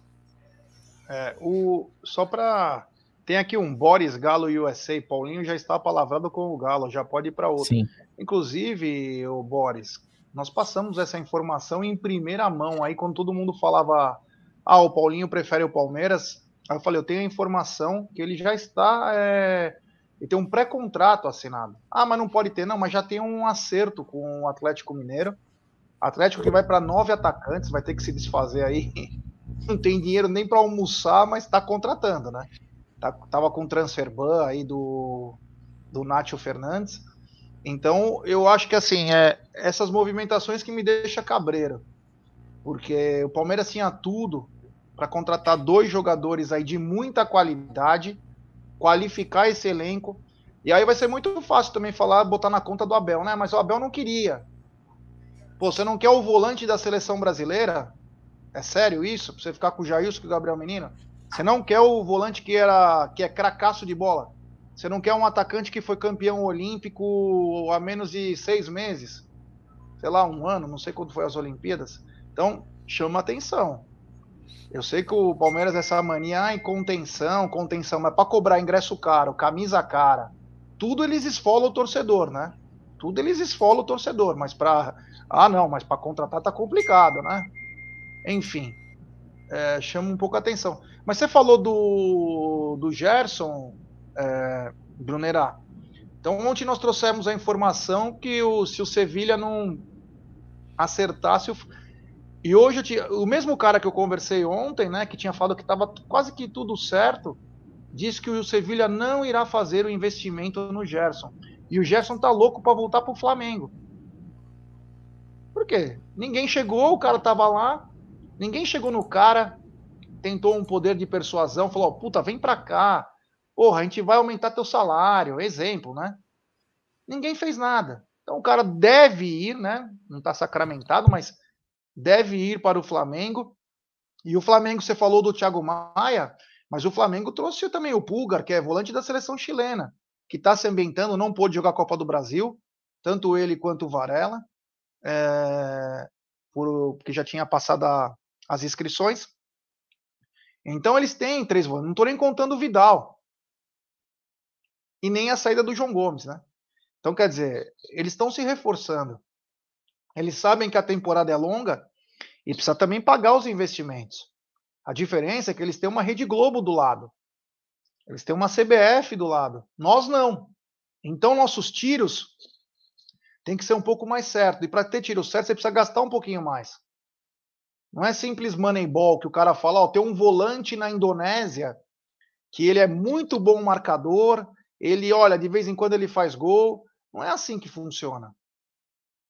É, o, só para. Tem aqui um Boris Galo USA. Paulinho já está palavrado com o Galo, já pode ir para outro. Sim. Inclusive, o Boris, nós passamos essa informação em primeira mão. Aí, quando todo mundo falava, ah, o Paulinho prefere o Palmeiras, aí eu falei, eu tenho a informação que ele já está é, ele tem um pré-contrato assinado. Ah, mas não pode ter, não, mas já tem um acerto com o Atlético Mineiro. Atlético que vai para nove atacantes, vai ter que se desfazer aí. <laughs> Não tem dinheiro nem para almoçar, mas está contratando, né? Tá, tava com o transfer ban aí do, do Nátio Fernandes. Então, eu acho que assim, é essas movimentações que me deixa cabreiro. Porque o Palmeiras tinha tudo para contratar dois jogadores aí de muita qualidade qualificar esse elenco. E aí vai ser muito fácil também falar, botar na conta do Abel, né? Mas o Abel não queria. Pô, você não quer o volante da seleção brasileira? É sério isso? Pra você ficar com o Jailson e o Gabriel Menino? Você não quer o volante que era que é cracaço de bola? Você não quer um atacante que foi campeão olímpico há menos de seis meses? Sei lá, um ano, não sei quando foi as Olimpíadas. Então, chama atenção. Eu sei que o Palmeiras essa mania ah, em contenção, contenção, mas para cobrar ingresso caro, camisa cara, tudo eles esfolam o torcedor, né? Tudo eles esfolam o torcedor, mas para ah não, mas para contratar tá complicado, né? Enfim, é, chama um pouco a atenção. Mas você falou do, do Gerson, é, Brunera. Então ontem nós trouxemos a informação que o, se o Sevilha não acertasse o e hoje tinha, o mesmo cara que eu conversei ontem, né, que tinha falado que estava quase que tudo certo, disse que o Sevilha não irá fazer o investimento no Gerson. E o Gerson tá louco para voltar pro Flamengo. Por quê? Ninguém chegou, o cara tava lá, ninguém chegou no cara, tentou um poder de persuasão, falou: "Puta, vem para cá. Porra, a gente vai aumentar teu salário", exemplo, né? Ninguém fez nada. Então o cara deve ir, né? Não tá sacramentado, mas deve ir para o Flamengo. E o Flamengo, você falou do Thiago Maia, mas o Flamengo trouxe também o Pulgar, que é volante da seleção chilena, que está se ambientando, não pôde jogar a Copa do Brasil, tanto ele quanto o Varela, é, por, porque já tinha passado a, as inscrições. Então eles têm três volantes, não estou nem contando o Vidal. E nem a saída do João Gomes, né? Então, quer dizer, eles estão se reforçando. Eles sabem que a temporada é longa e precisa também pagar os investimentos. A diferença é que eles têm uma Rede Globo do lado. Eles têm uma CBF do lado. Nós não. Então nossos tiros tem que ser um pouco mais certo. E para ter tiro certo, você precisa gastar um pouquinho mais. Não é simples moneyball que o cara fala, ó, tem um volante na Indonésia que ele é muito bom marcador, ele, olha, de vez em quando ele faz gol. Não é assim que funciona.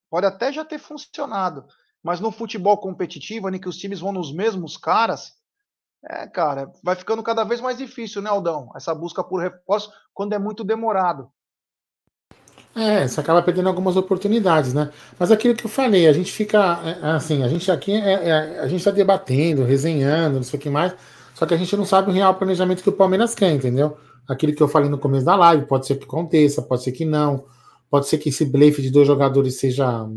Pode até já ter funcionado, mas no futebol competitivo, em que os times vão nos mesmos caras, é, cara, vai ficando cada vez mais difícil, né, Aldão? Essa busca por reforço quando é muito demorado. É, você acaba perdendo algumas oportunidades, né? Mas aquilo que eu falei, a gente fica é, é assim, a gente aqui é, é, a gente está debatendo, resenhando, não sei o que mais, só que a gente não sabe o real planejamento que o Palmeiras quer, entendeu? Aquilo que eu falei no começo da live, pode ser que aconteça, pode ser que não. Pode ser que esse blefe de dois jogadores seja.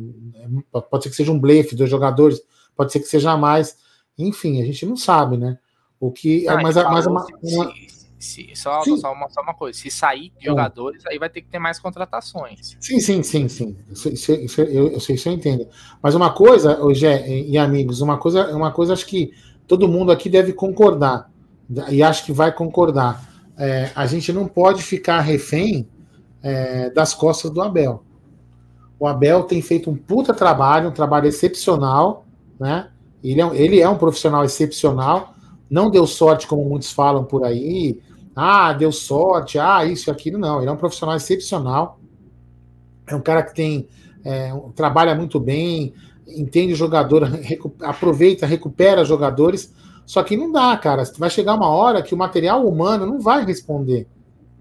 Pode ser que seja um blefe de dois jogadores pode ser que seja mais. Enfim, a gente não sabe, né? O que. Ah, mas, mas uma, uma... Se, só, só, uma, só uma coisa, se sair de jogadores, aí vai ter que ter mais contratações. Sim, sim, sim, sim. Isso, isso, isso eu, eu sei, isso eu entendo. Mas uma coisa, hoje e amigos, uma coisa, uma coisa acho que todo mundo aqui deve concordar, e acho que vai concordar. É, a gente não pode ficar refém é, das costas do Abel. O Abel tem feito um puta trabalho, um trabalho excepcional, né? Ele é, ele é um profissional excepcional, não deu sorte, como muitos falam por aí, ah, deu sorte, ah, isso e aquilo, não. Ele é um profissional excepcional. É um cara que tem. É, trabalha muito bem, entende o jogador, <laughs> recu aproveita, recupera jogadores. Só que não dá, cara. Vai chegar uma hora que o material humano não vai responder,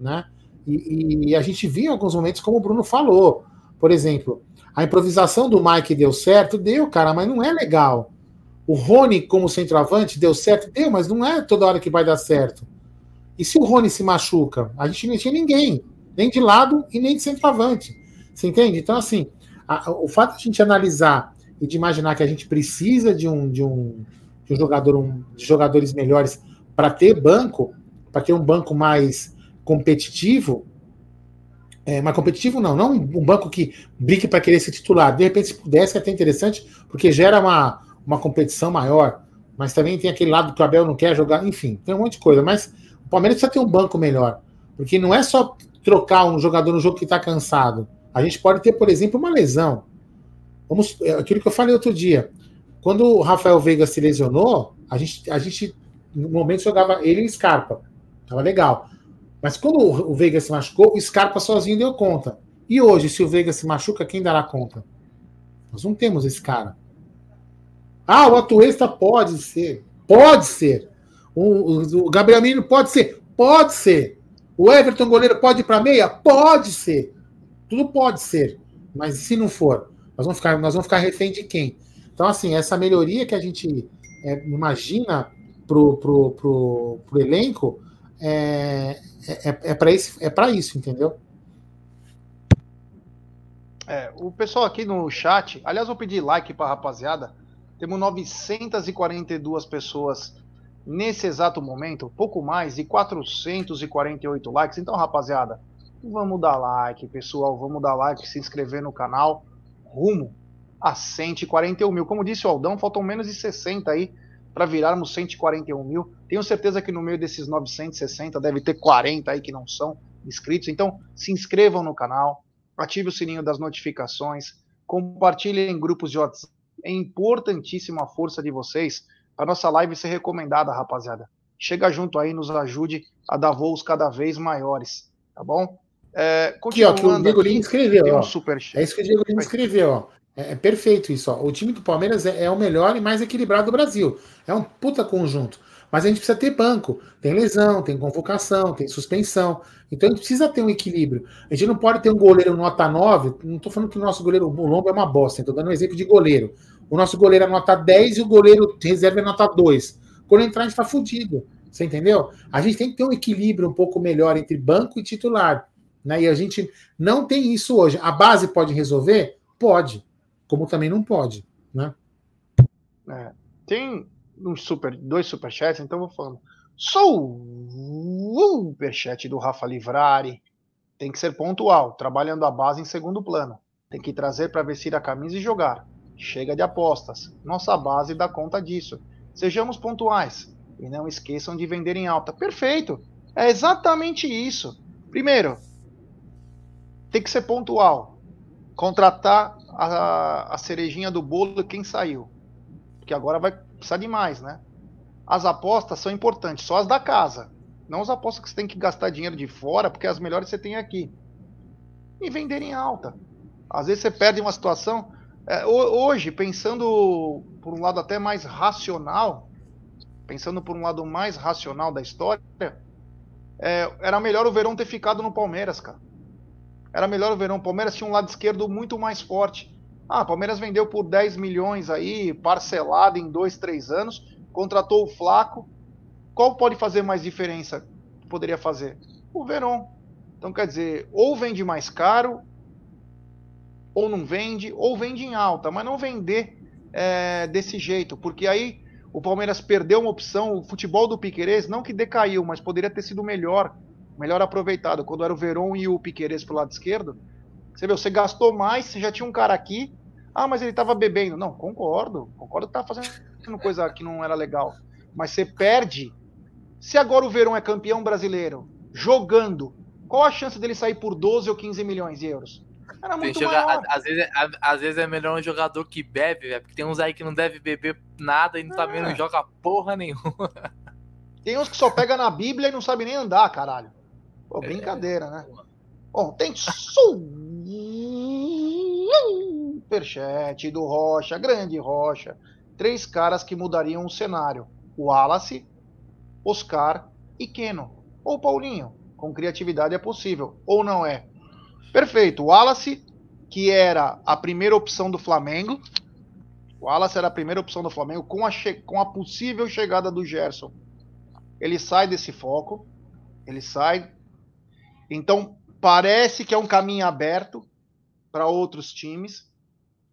né? E, e a gente viu em alguns momentos, como o Bruno falou. Por exemplo, a improvisação do Mike deu certo, deu, cara, mas não é legal. O Rony como centroavante deu certo, deu, mas não é toda hora que vai dar certo. E se o Rony se machuca? A gente não tinha ninguém, nem de lado e nem de centroavante. Você entende? Então, assim, a, o fato de a gente analisar e de imaginar que a gente precisa de um, de um, de um jogador, um, de jogadores melhores para ter banco, para ter um banco mais competitivo, é, mais competitivo não, não um banco que brigue para querer ser titular. De repente, se pudesse, é até interessante, porque gera uma, uma competição maior. Mas também tem aquele lado que o Abel não quer jogar, enfim, tem um monte de coisa. Mas o Palmeiras precisa ter um banco melhor. Porque não é só trocar um jogador no jogo que está cansado. A gente pode ter, por exemplo, uma lesão. Vamos, é aquilo que eu falei outro dia. Quando o Rafael Veiga se lesionou, a gente, a gente no momento jogava ele e Scarpa. Tava legal. Mas quando o Veiga se machucou, o Scarpa sozinho deu conta. E hoje, se o Veiga se machuca, quem dará conta? Nós não temos esse cara. Ah, o Atuesta pode ser. Pode ser. O, o, Gabriel Menino pode ser? Pode ser. O Everton goleiro pode ir para meia? Pode ser. Tudo pode ser. Mas se não for, nós vamos ficar, nós vamos ficar refém de quem? Então, assim, essa melhoria que a gente é, imagina pro, pro, pro, pro elenco é, é, é, é para isso, é isso, entendeu? É, o pessoal aqui no chat, aliás, vou pedir like para rapaziada. Temos 942 pessoas nesse exato momento, pouco mais de 448 likes. Então, rapaziada, vamos dar like, pessoal, vamos dar like, se inscrever no canal, rumo a 141 mil. Como disse o Aldão, faltam menos de 60 aí para virarmos 141 mil. Tenho certeza que no meio desses 960 deve ter 40 aí que não são inscritos. Então, se inscrevam no canal, ative o sininho das notificações, compartilhem em grupos de WhatsApp. É importantíssima a força de vocês a nossa live ser recomendada, rapaziada. Chega junto aí, nos ajude a dar voos cada vez maiores, tá bom? É, aqui, ó, que o Diego Lima escreveu, um super é isso que o Diego Lima escreveu, ó. É, é, perfeito isso, ó. O time do Palmeiras é, é, o melhor e mais equilibrado do Brasil. É um puta conjunto. Mas a gente precisa ter banco. Tem lesão, tem convocação, tem suspensão. Então a gente precisa ter um equilíbrio. A gente não pode ter um goleiro nota 9. Não estou falando que o nosso goleiro o Lombo é uma bosta, estou dando um exemplo de goleiro. O nosso goleiro é nota 10 e o goleiro reserva é nota 2. Quando entrar, a gente está fudido. Você entendeu? A gente tem que ter um equilíbrio um pouco melhor entre banco e titular. Né? E a gente não tem isso hoje. A base pode resolver? Pode. Como também não pode. Né? É, tem um super, dois superchats, então vou falando. Sou superchat do Rafa Livrari. Tem que ser pontual, trabalhando a base em segundo plano. Tem que trazer para vestir a camisa e jogar. Chega de apostas. Nossa base dá conta disso. Sejamos pontuais e não esqueçam de vender em alta. Perfeito. É exatamente isso. Primeiro, tem que ser pontual. Contratar a, a cerejinha do bolo quem saiu. Porque agora vai precisar de mais, né? As apostas são importantes, só as da casa. Não as apostas que você tem que gastar dinheiro de fora, porque as melhores você tem aqui. E vender em alta. Às vezes você perde uma situação. É, hoje, pensando por um lado até mais racional, pensando por um lado mais racional da história, é, era melhor o Verão ter ficado no Palmeiras, cara. Era melhor o Verão. O Palmeiras tinha um lado esquerdo muito mais forte. Ah, o Palmeiras vendeu por 10 milhões aí, parcelado em dois, três anos, contratou o Flaco. Qual pode fazer mais diferença? Poderia fazer o Verón. Então quer dizer, ou vende mais caro, ou não vende, ou vende em alta, mas não vender é, desse jeito, porque aí o Palmeiras perdeu uma opção, o futebol do Piquerez não que decaiu, mas poderia ter sido melhor, melhor aproveitado. Quando era o Veron e o Piquerez pro lado esquerdo, você viu, você gastou mais, você já tinha um cara aqui, ah, mas ele tava bebendo. Não, concordo, concordo que tava fazendo coisa que não era legal. Mas você perde. Se agora o Verão é campeão brasileiro, jogando, qual a chance dele sair por 12 ou 15 milhões de euros? Era muito jogar, maior. Às vezes, é, às vezes é melhor um jogador que bebe, véio, porque tem uns aí que não deve beber nada e também é. não joga porra nenhuma. Tem uns que só pega na Bíblia e não sabe nem andar, caralho. Pô, é. brincadeira, é. né? Bom, tem superchat do Rocha, grande Rocha. Três caras que mudariam o cenário: o Wallace, Oscar e Keno. Ou Paulinho. Com criatividade é possível. Ou não é? Perfeito. O Wallace, que era a primeira opção do Flamengo. O Wallace era a primeira opção do Flamengo com a, com a possível chegada do Gerson. Ele sai desse foco. Ele sai. Então, parece que é um caminho aberto para outros times.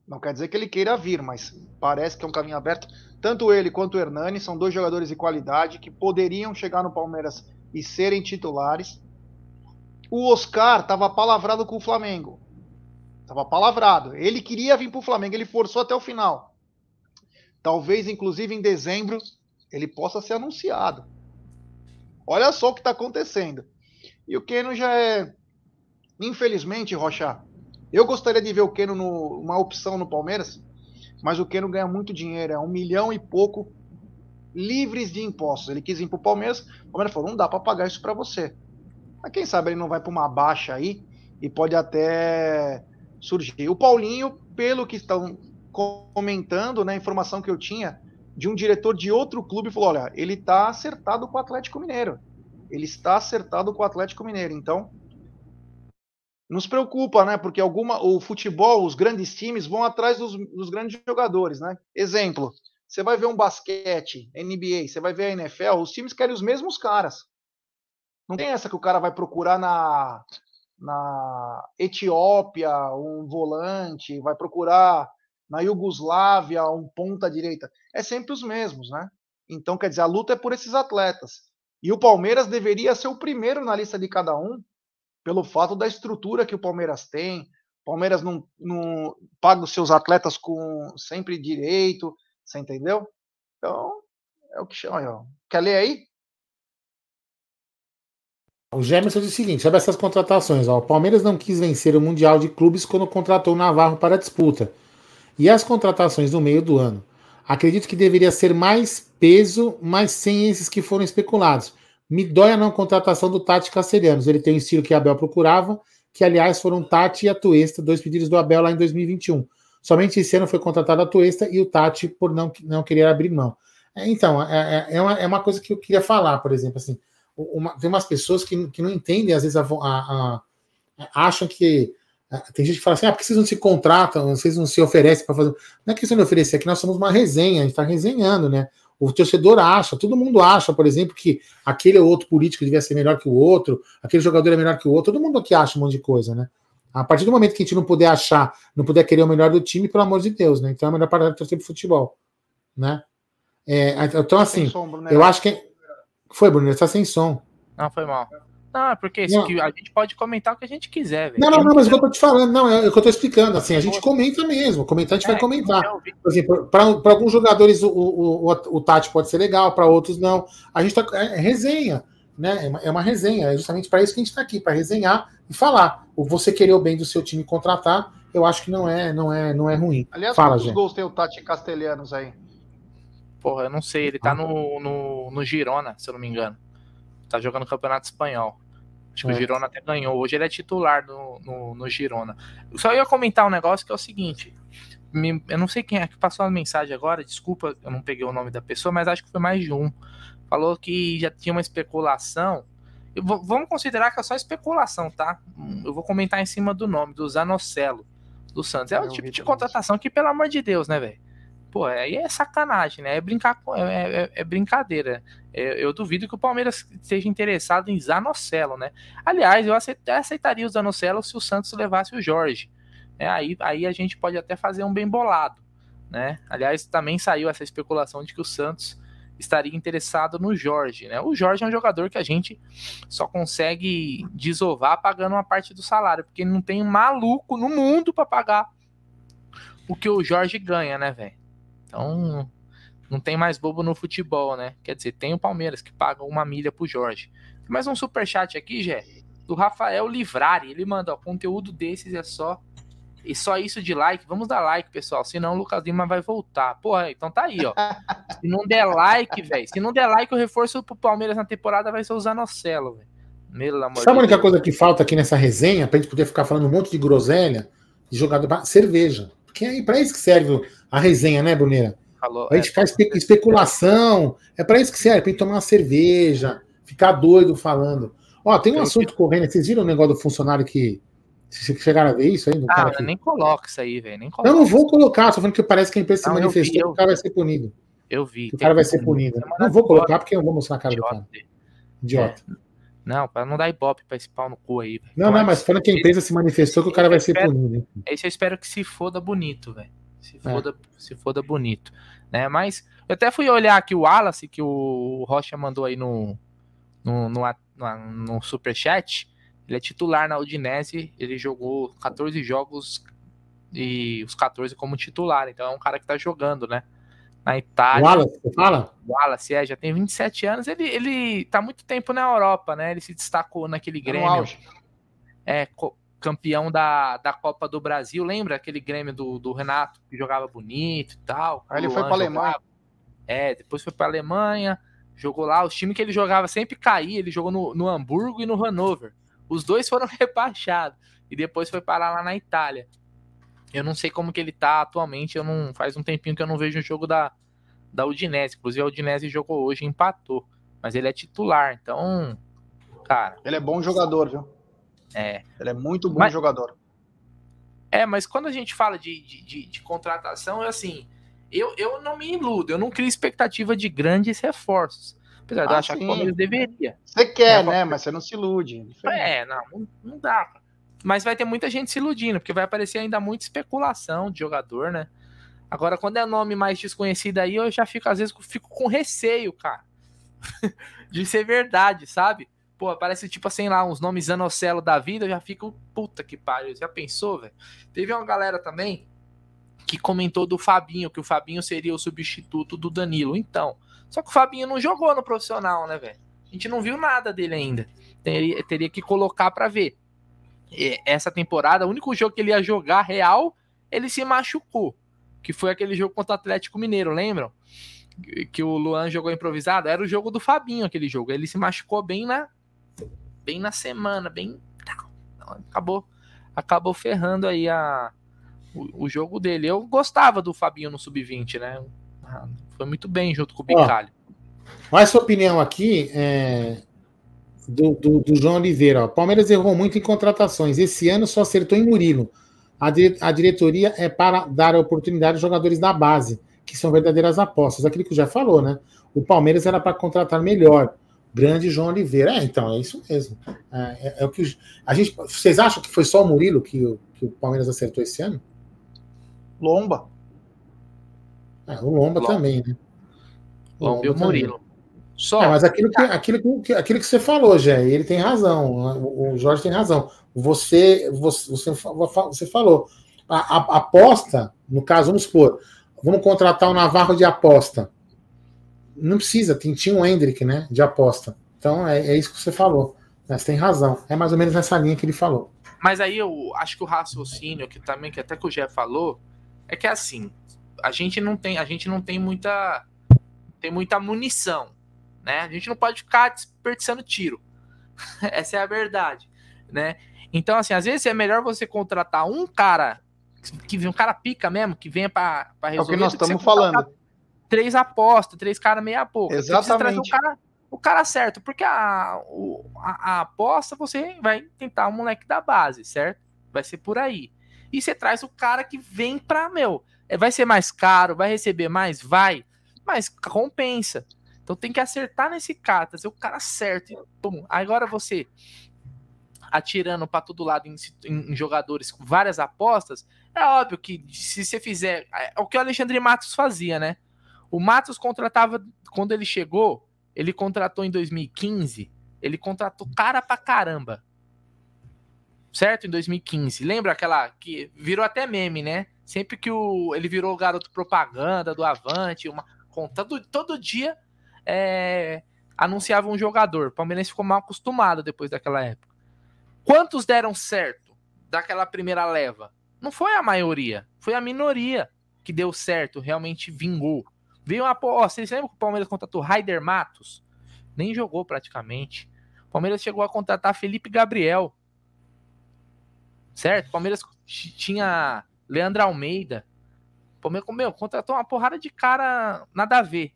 Não quer dizer que ele queira vir, mas parece que é um caminho aberto. Tanto ele quanto o Hernani são dois jogadores de qualidade que poderiam chegar no Palmeiras e serem titulares. O Oscar estava palavrado com o Flamengo. Estava palavrado. Ele queria vir para o Flamengo, ele forçou até o final. Talvez, inclusive, em dezembro, ele possa ser anunciado. Olha só o que está acontecendo. E o Keno já é. Infelizmente, Rocha, eu gostaria de ver o Keno numa opção no Palmeiras, mas o Keno ganha muito dinheiro, é um milhão e pouco livres de impostos. Ele quis ir para o Palmeiras, o Palmeiras falou: não dá para pagar isso para você. Mas quem sabe ele não vai para uma baixa aí e pode até surgir. O Paulinho, pelo que estão comentando, né, a informação que eu tinha de um diretor de outro clube falou: olha, ele está acertado com o Atlético Mineiro. Ele está acertado com o Atlético Mineiro. Então, nos preocupa, né? Porque alguma, o futebol, os grandes times vão atrás dos, dos grandes jogadores, né? Exemplo: você vai ver um basquete, NBA, você vai ver a NFL, os times querem os mesmos caras. Não tem essa que o cara vai procurar na, na Etiópia um volante, vai procurar na Iugoslávia um ponta direita. É sempre os mesmos, né? Então, quer dizer, a luta é por esses atletas. E o Palmeiras deveria ser o primeiro na lista de cada um, pelo fato da estrutura que o Palmeiras tem. O Palmeiras não, não paga os seus atletas com sempre direito, você entendeu? Então, é o que chama. Quer ler aí? O Gemerson diz o seguinte: sobre essas contratações, ó, o Palmeiras não quis vencer o Mundial de Clubes quando contratou o Navarro para a disputa. E as contratações no meio do ano? Acredito que deveria ser mais peso, mas sem esses que foram especulados. Me dói a não contratação do Tati Castelhanos. Ele tem o estilo que Abel procurava, que aliás foram Tati e a Tuesta, dois pedidos do Abel lá em 2021. Somente esse ano foi contratado a Tuesta e o Tati por não, não querer abrir mão. É, então, é, é, é, uma, é uma coisa que eu queria falar, por exemplo, assim uma, tem umas pessoas que, que não entendem, às vezes, a, a, a, acham que. Tem gente que fala assim: ah, por que vocês não se contratam, vocês não se oferecem para fazer. Não é questão de oferecer, é que nós somos uma resenha, a gente está resenhando, né? O torcedor acha, todo mundo acha, por exemplo, que aquele ou outro político devia ser melhor que o outro, aquele jogador é melhor que o outro, todo mundo aqui acha um monte de coisa, né? A partir do momento que a gente não puder achar, não puder querer o melhor do time, pelo amor de Deus, né? Então é melhor parar de torcer pro futebol, né? É, então, assim, sombra, né? eu acho que foi, Bruno, ele tá sem som. Não, foi mal. Não, é porque não. a gente pode comentar o que a gente quiser, velho. Não, não, não, mas é o que eu tô te falando, não, é o que eu tô explicando. Assim, a gente comenta mesmo. Comentar, a gente é, vai comentar. Por exemplo, para alguns jogadores o, o, o, o Tati pode ser legal, para outros não. A gente tá. É, é resenha, né? É uma, é uma, resenha. É justamente para isso que a gente tá aqui, para resenhar e falar. O você querer o bem do seu time contratar, eu acho que não é, não é, não é ruim. Aliás, Fala, quantos gente. gols tem o Tati Castelhanos aí? Porra, eu não sei, ele tá no, no, no Girona, se eu não me engano. Tá jogando no Campeonato Espanhol. Acho que é. o Girona até ganhou. Hoje ele é titular no, no, no, Girona. Só ia comentar um negócio que é o seguinte. Me, eu não sei quem é que passou a mensagem agora, desculpa, eu não peguei o nome da pessoa, mas acho que foi mais de um. Falou que já tinha uma especulação. Vou, vamos considerar que é só especulação, tá? Eu vou comentar em cima do nome, do Zanocelo, do Santos. É o tipo de contratação que, pelo amor de Deus, né, velho? Pô, aí é sacanagem, né? É, brincar, é, é, é brincadeira. É, eu duvido que o Palmeiras esteja interessado em Zanocelo, né? Aliás, eu aceitaria o Zanocelo se o Santos levasse o Jorge. É, aí, aí a gente pode até fazer um bem bolado. né? Aliás, também saiu essa especulação de que o Santos estaria interessado no Jorge, né? O Jorge é um jogador que a gente só consegue desovar pagando uma parte do salário, porque não tem maluco no mundo para pagar o que o Jorge ganha, né, velho? Então, não tem mais bobo no futebol, né? Quer dizer, tem o Palmeiras que paga uma milha pro Jorge. Tem mais um super chat aqui, Jé, do Rafael Livrari. Ele manda, ó, conteúdo desses é só e só isso de like. Vamos dar like, pessoal. Senão o Lucas Lima vai voltar. Porra, então tá aí, ó. <laughs> Se não der like, velho. Se não der like, o reforço pro Palmeiras na temporada vai ser o Zanocelo, velho. Sabe a única coisa que falta aqui nessa resenha, pra gente poder ficar falando um monte de groselha, de jogador. Cerveja. Porque é pra isso que serve a resenha, né, Bruneira? Falou, pra gente é, ficar espe especulação. É pra isso que serve, gente tomar uma cerveja, ficar doido falando. Ó, tem um assunto que... correndo. Vocês viram o negócio do funcionário que vocês chegaram a ver isso aí? Ah, que... nem coloca isso aí, velho. Eu não vou colocar, só falando que parece que a empresa se manifestou que o cara vai ser punido. Eu vi. o cara vai ser punido. Não vou colocar porque eu vou mostrar a cara Idiota. do cara. Idiota. É. Não, para não dar ibope pra esse pau no cu aí. Véio. Não, não, mas falando que a empresa se manifestou que o cara vai ser espero, punido. Esse eu espero que se foda bonito, velho. Se é. foda, é. se foda bonito. Né? Mas eu até fui olhar aqui o Wallace que o Rocha mandou aí no, no, no, no, no superchat. Ele é titular na Udinese, ele jogou 14 jogos e os 14 como titular, então é um cara que tá jogando, né? Na Itália. Wallace, você fala? Wallace, é, já tem 27 anos, ele, ele tá muito tempo na Europa, né? Ele se destacou naquele tá Grêmio. É, campeão da, da Copa do Brasil, lembra aquele Grêmio do, do Renato, que jogava bonito e tal? Aí ele foi pra Alemanha. É, depois foi pra Alemanha, jogou lá, os times que ele jogava sempre caía, ele jogou no, no Hamburgo e no Hannover. Os dois foram <laughs> rebaixados e depois foi parar lá na Itália. Eu não sei como que ele tá atualmente, eu não faz um tempinho que eu não vejo o jogo da da Udinese, inclusive a Udinese jogou hoje e empatou, mas ele é titular, então, cara. Ele é bom jogador, viu? É. Ele é muito bom mas, jogador. É, mas quando a gente fala de, de, de, de contratação, é assim, eu, eu não me iludo, eu não crio expectativa de grandes reforços. Apesar de eu ah, achar sim. que o Palmeiras deveria. Você quer, né? Mas você não se ilude. É, não, não, não dá. Mas vai ter muita gente se iludindo, porque vai aparecer ainda muita especulação de jogador, né? Agora, quando é nome mais desconhecido aí, eu já fico, às vezes, fico com receio, cara. <laughs> de ser verdade, sabe? Pô, aparece tipo assim lá, uns nomes Zanocelo da vida, eu já fico, puta que pariu. Já pensou, velho? Teve uma galera também que comentou do Fabinho, que o Fabinho seria o substituto do Danilo. Então, só que o Fabinho não jogou no profissional, né, velho? A gente não viu nada dele ainda. Teria, teria que colocar para ver. Essa temporada, o único jogo que ele ia jogar real, ele se machucou. Que foi aquele jogo contra o Atlético Mineiro, lembram? Que o Luan jogou improvisado. Era o jogo do Fabinho, aquele jogo. Ele se machucou bem na, bem na semana, bem. Acabou, acabou ferrando aí a, o, o jogo dele. Eu gostava do Fabinho no sub-20, né? Foi muito bem junto com o Bicalho. Mas sua opinião aqui é do, do, do, João Oliveira. O Palmeiras errou muito em contratações. Esse ano só acertou em Murilo. A, di a diretoria é para dar oportunidade aos jogadores da base, que são verdadeiras apostas. Aquilo que já falou, né? O Palmeiras era para contratar melhor. Grande João Oliveira. É, então, é isso mesmo. É, é, é o que a gente. Vocês acham que foi só o Murilo que, que o Palmeiras acertou esse ano? Lomba. É, o Lomba, Lomba, também, né? Lomba, e o Murilo. Só. É, mas aquilo que, aquilo, que, aquilo que você falou, Jé, ele tem razão. O, o Jorge tem razão. Você, você, você, você falou. A, a, aposta, no caso, vamos supor, vamos contratar o Navarro de aposta. Não precisa, tem, tinha um Hendrick, né? De aposta. Então é, é isso que você falou. Mas tem razão. É mais ou menos nessa linha que ele falou. Mas aí eu acho que o raciocínio, que também, que até que o Jé falou, é que é assim, a gente não tem, a gente não tem muita tem muita munição, né? A gente não pode ficar desperdiçando tiro. <laughs> Essa é a verdade, né? Então assim, às vezes é melhor você contratar um cara que um cara pica mesmo, que venha para resolver. É o que nós estamos falando. Três apostas, três caras meia pouco. Exatamente. O cara, o cara certo, porque a, o, a, a aposta você vai tentar o moleque da base, certo? Vai ser por aí. E você traz o cara que vem para meu, é, vai ser mais caro, vai receber mais? Vai. Mas compensa. Então tem que acertar nesse trazer o cara certo. Agora você atirando para todo lado em, em, jogadores com várias apostas, É óbvio que se você fizer. É o que o Alexandre Matos fazia, né? O Matos contratava. Quando ele chegou, ele contratou em 2015. Ele contratou cara pra caramba. Certo? Em 2015. Lembra aquela que virou até meme, né? Sempre que o, ele virou o garoto propaganda do Avante, uma conta todo dia é, anunciava um jogador. O Palmeiras ficou mal acostumado depois daquela época. Quantos deram certo daquela primeira leva? Não foi a maioria, foi a minoria que deu certo, realmente vingou. Veio uma. Ó, vocês lembram que o Palmeiras contratou Raider Matos? Nem jogou praticamente. O Palmeiras chegou a contratar Felipe Gabriel. Certo? O Palmeiras tinha Leandro Almeida. O Palmeiras, meu, contratou uma porrada de cara nada a ver,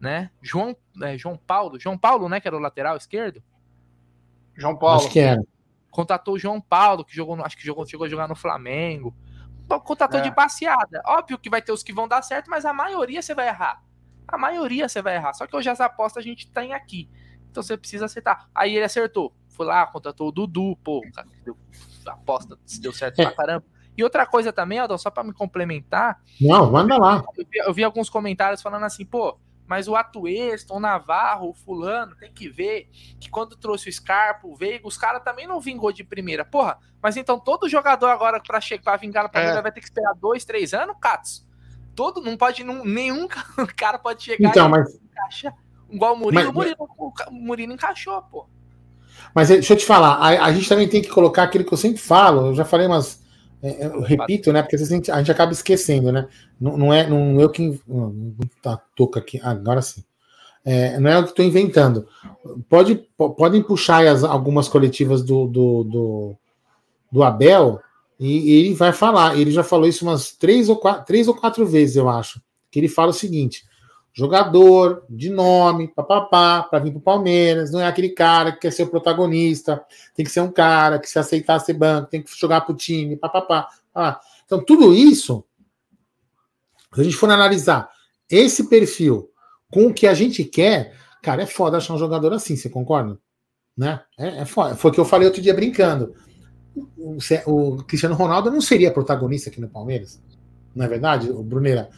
né? João, é, João Paulo, João Paulo, né, que era o lateral esquerdo. João Paulo. Acho que era contratou o João Paulo, que jogou, no, acho que jogou, chegou a jogar no Flamengo. Contratou é. de passeada. Óbvio que vai ter os que vão dar certo, mas a maioria você vai errar. A maioria você vai errar. Só que hoje as apostas a gente tem aqui. Então você precisa acertar. Aí ele acertou. Foi lá, contratou o Dudu, pô, cara, deu, aposta deu certo é. pra caramba. E outra coisa também, Aldão, só para me complementar. Não, manda lá. Eu vi, eu vi, alguns comentários falando assim, pô, mas o Atueston, o Navarro, o Fulano, tem que ver que quando trouxe o Scarpa, o Veiga, os caras também não vingou de primeira. Porra, mas então todo jogador agora para chegar pra vingar na primeira é. vai ter que esperar dois, três anos, Catos? Todo, não pode, não, nenhum <laughs> cara pode chegar então, mas... encaixar. Igual o Murilo, mas, o, Murilo o Murilo encaixou, pô. Mas deixa eu te falar, a, a, gente também tem que colocar aquilo que eu sempre falo, eu já falei umas eu repito, né? Porque às vezes a gente, a gente acaba esquecendo, né? Não, não é não eu que. Não, tá, toca aqui. Ah, agora sim. É, não é o que estou inventando. Pode, podem puxar as, algumas coletivas do, do, do, do Abel e, e, ele vai falar. Ele já falou isso umas três ou, quatro, três ou quatro vezes, eu acho. Que ele fala o seguinte: jogador de nome, papapá, para vir para o Palmeiras, não é aquele cara que quer ser o protagonista, tem que ser um cara que se aceitar ser banco, tem que jogar para o time, papapá. Ah, então, tudo isso, se a gente for analisar esse perfil com o que a gente quer, cara, é foda achar um jogador assim, você concorda? Né? É, é foda. Foi o que eu falei outro dia brincando. O, o Cristiano Ronaldo não seria protagonista aqui no Palmeiras, não é verdade, o Bruneira?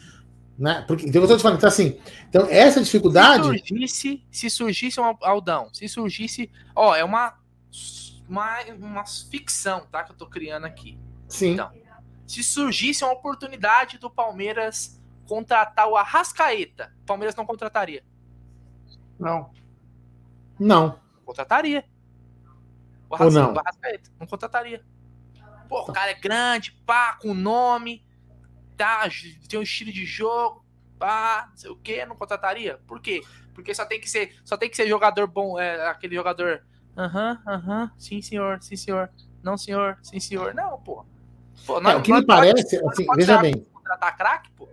Né? Porque, então, eu tô te falando, então, assim, então, essa dificuldade. Se surgisse, se surgisse um Aldão, se surgisse. Ó, é uma, uma, uma ficção, tá? Que eu tô criando aqui. Sim. Então, se surgisse uma oportunidade do Palmeiras contratar o Arrascaeta, o Palmeiras não contrataria. Não. Não. Contrataria. O Arrascaeta, Ou não. O Arrascaeta, não contrataria. Pô, o cara é grande, pá, com nome tá, tem um estilo de jogo, pá, não sei o que, não contrataria? Por quê? Porque só tem que ser, só tem que ser jogador bom, é, aquele jogador, aham, aham, sim senhor, sim senhor, não senhor, sim senhor, não, pô. pô não, é, o que me parece, assim, veja bem. Contratar craque, pô.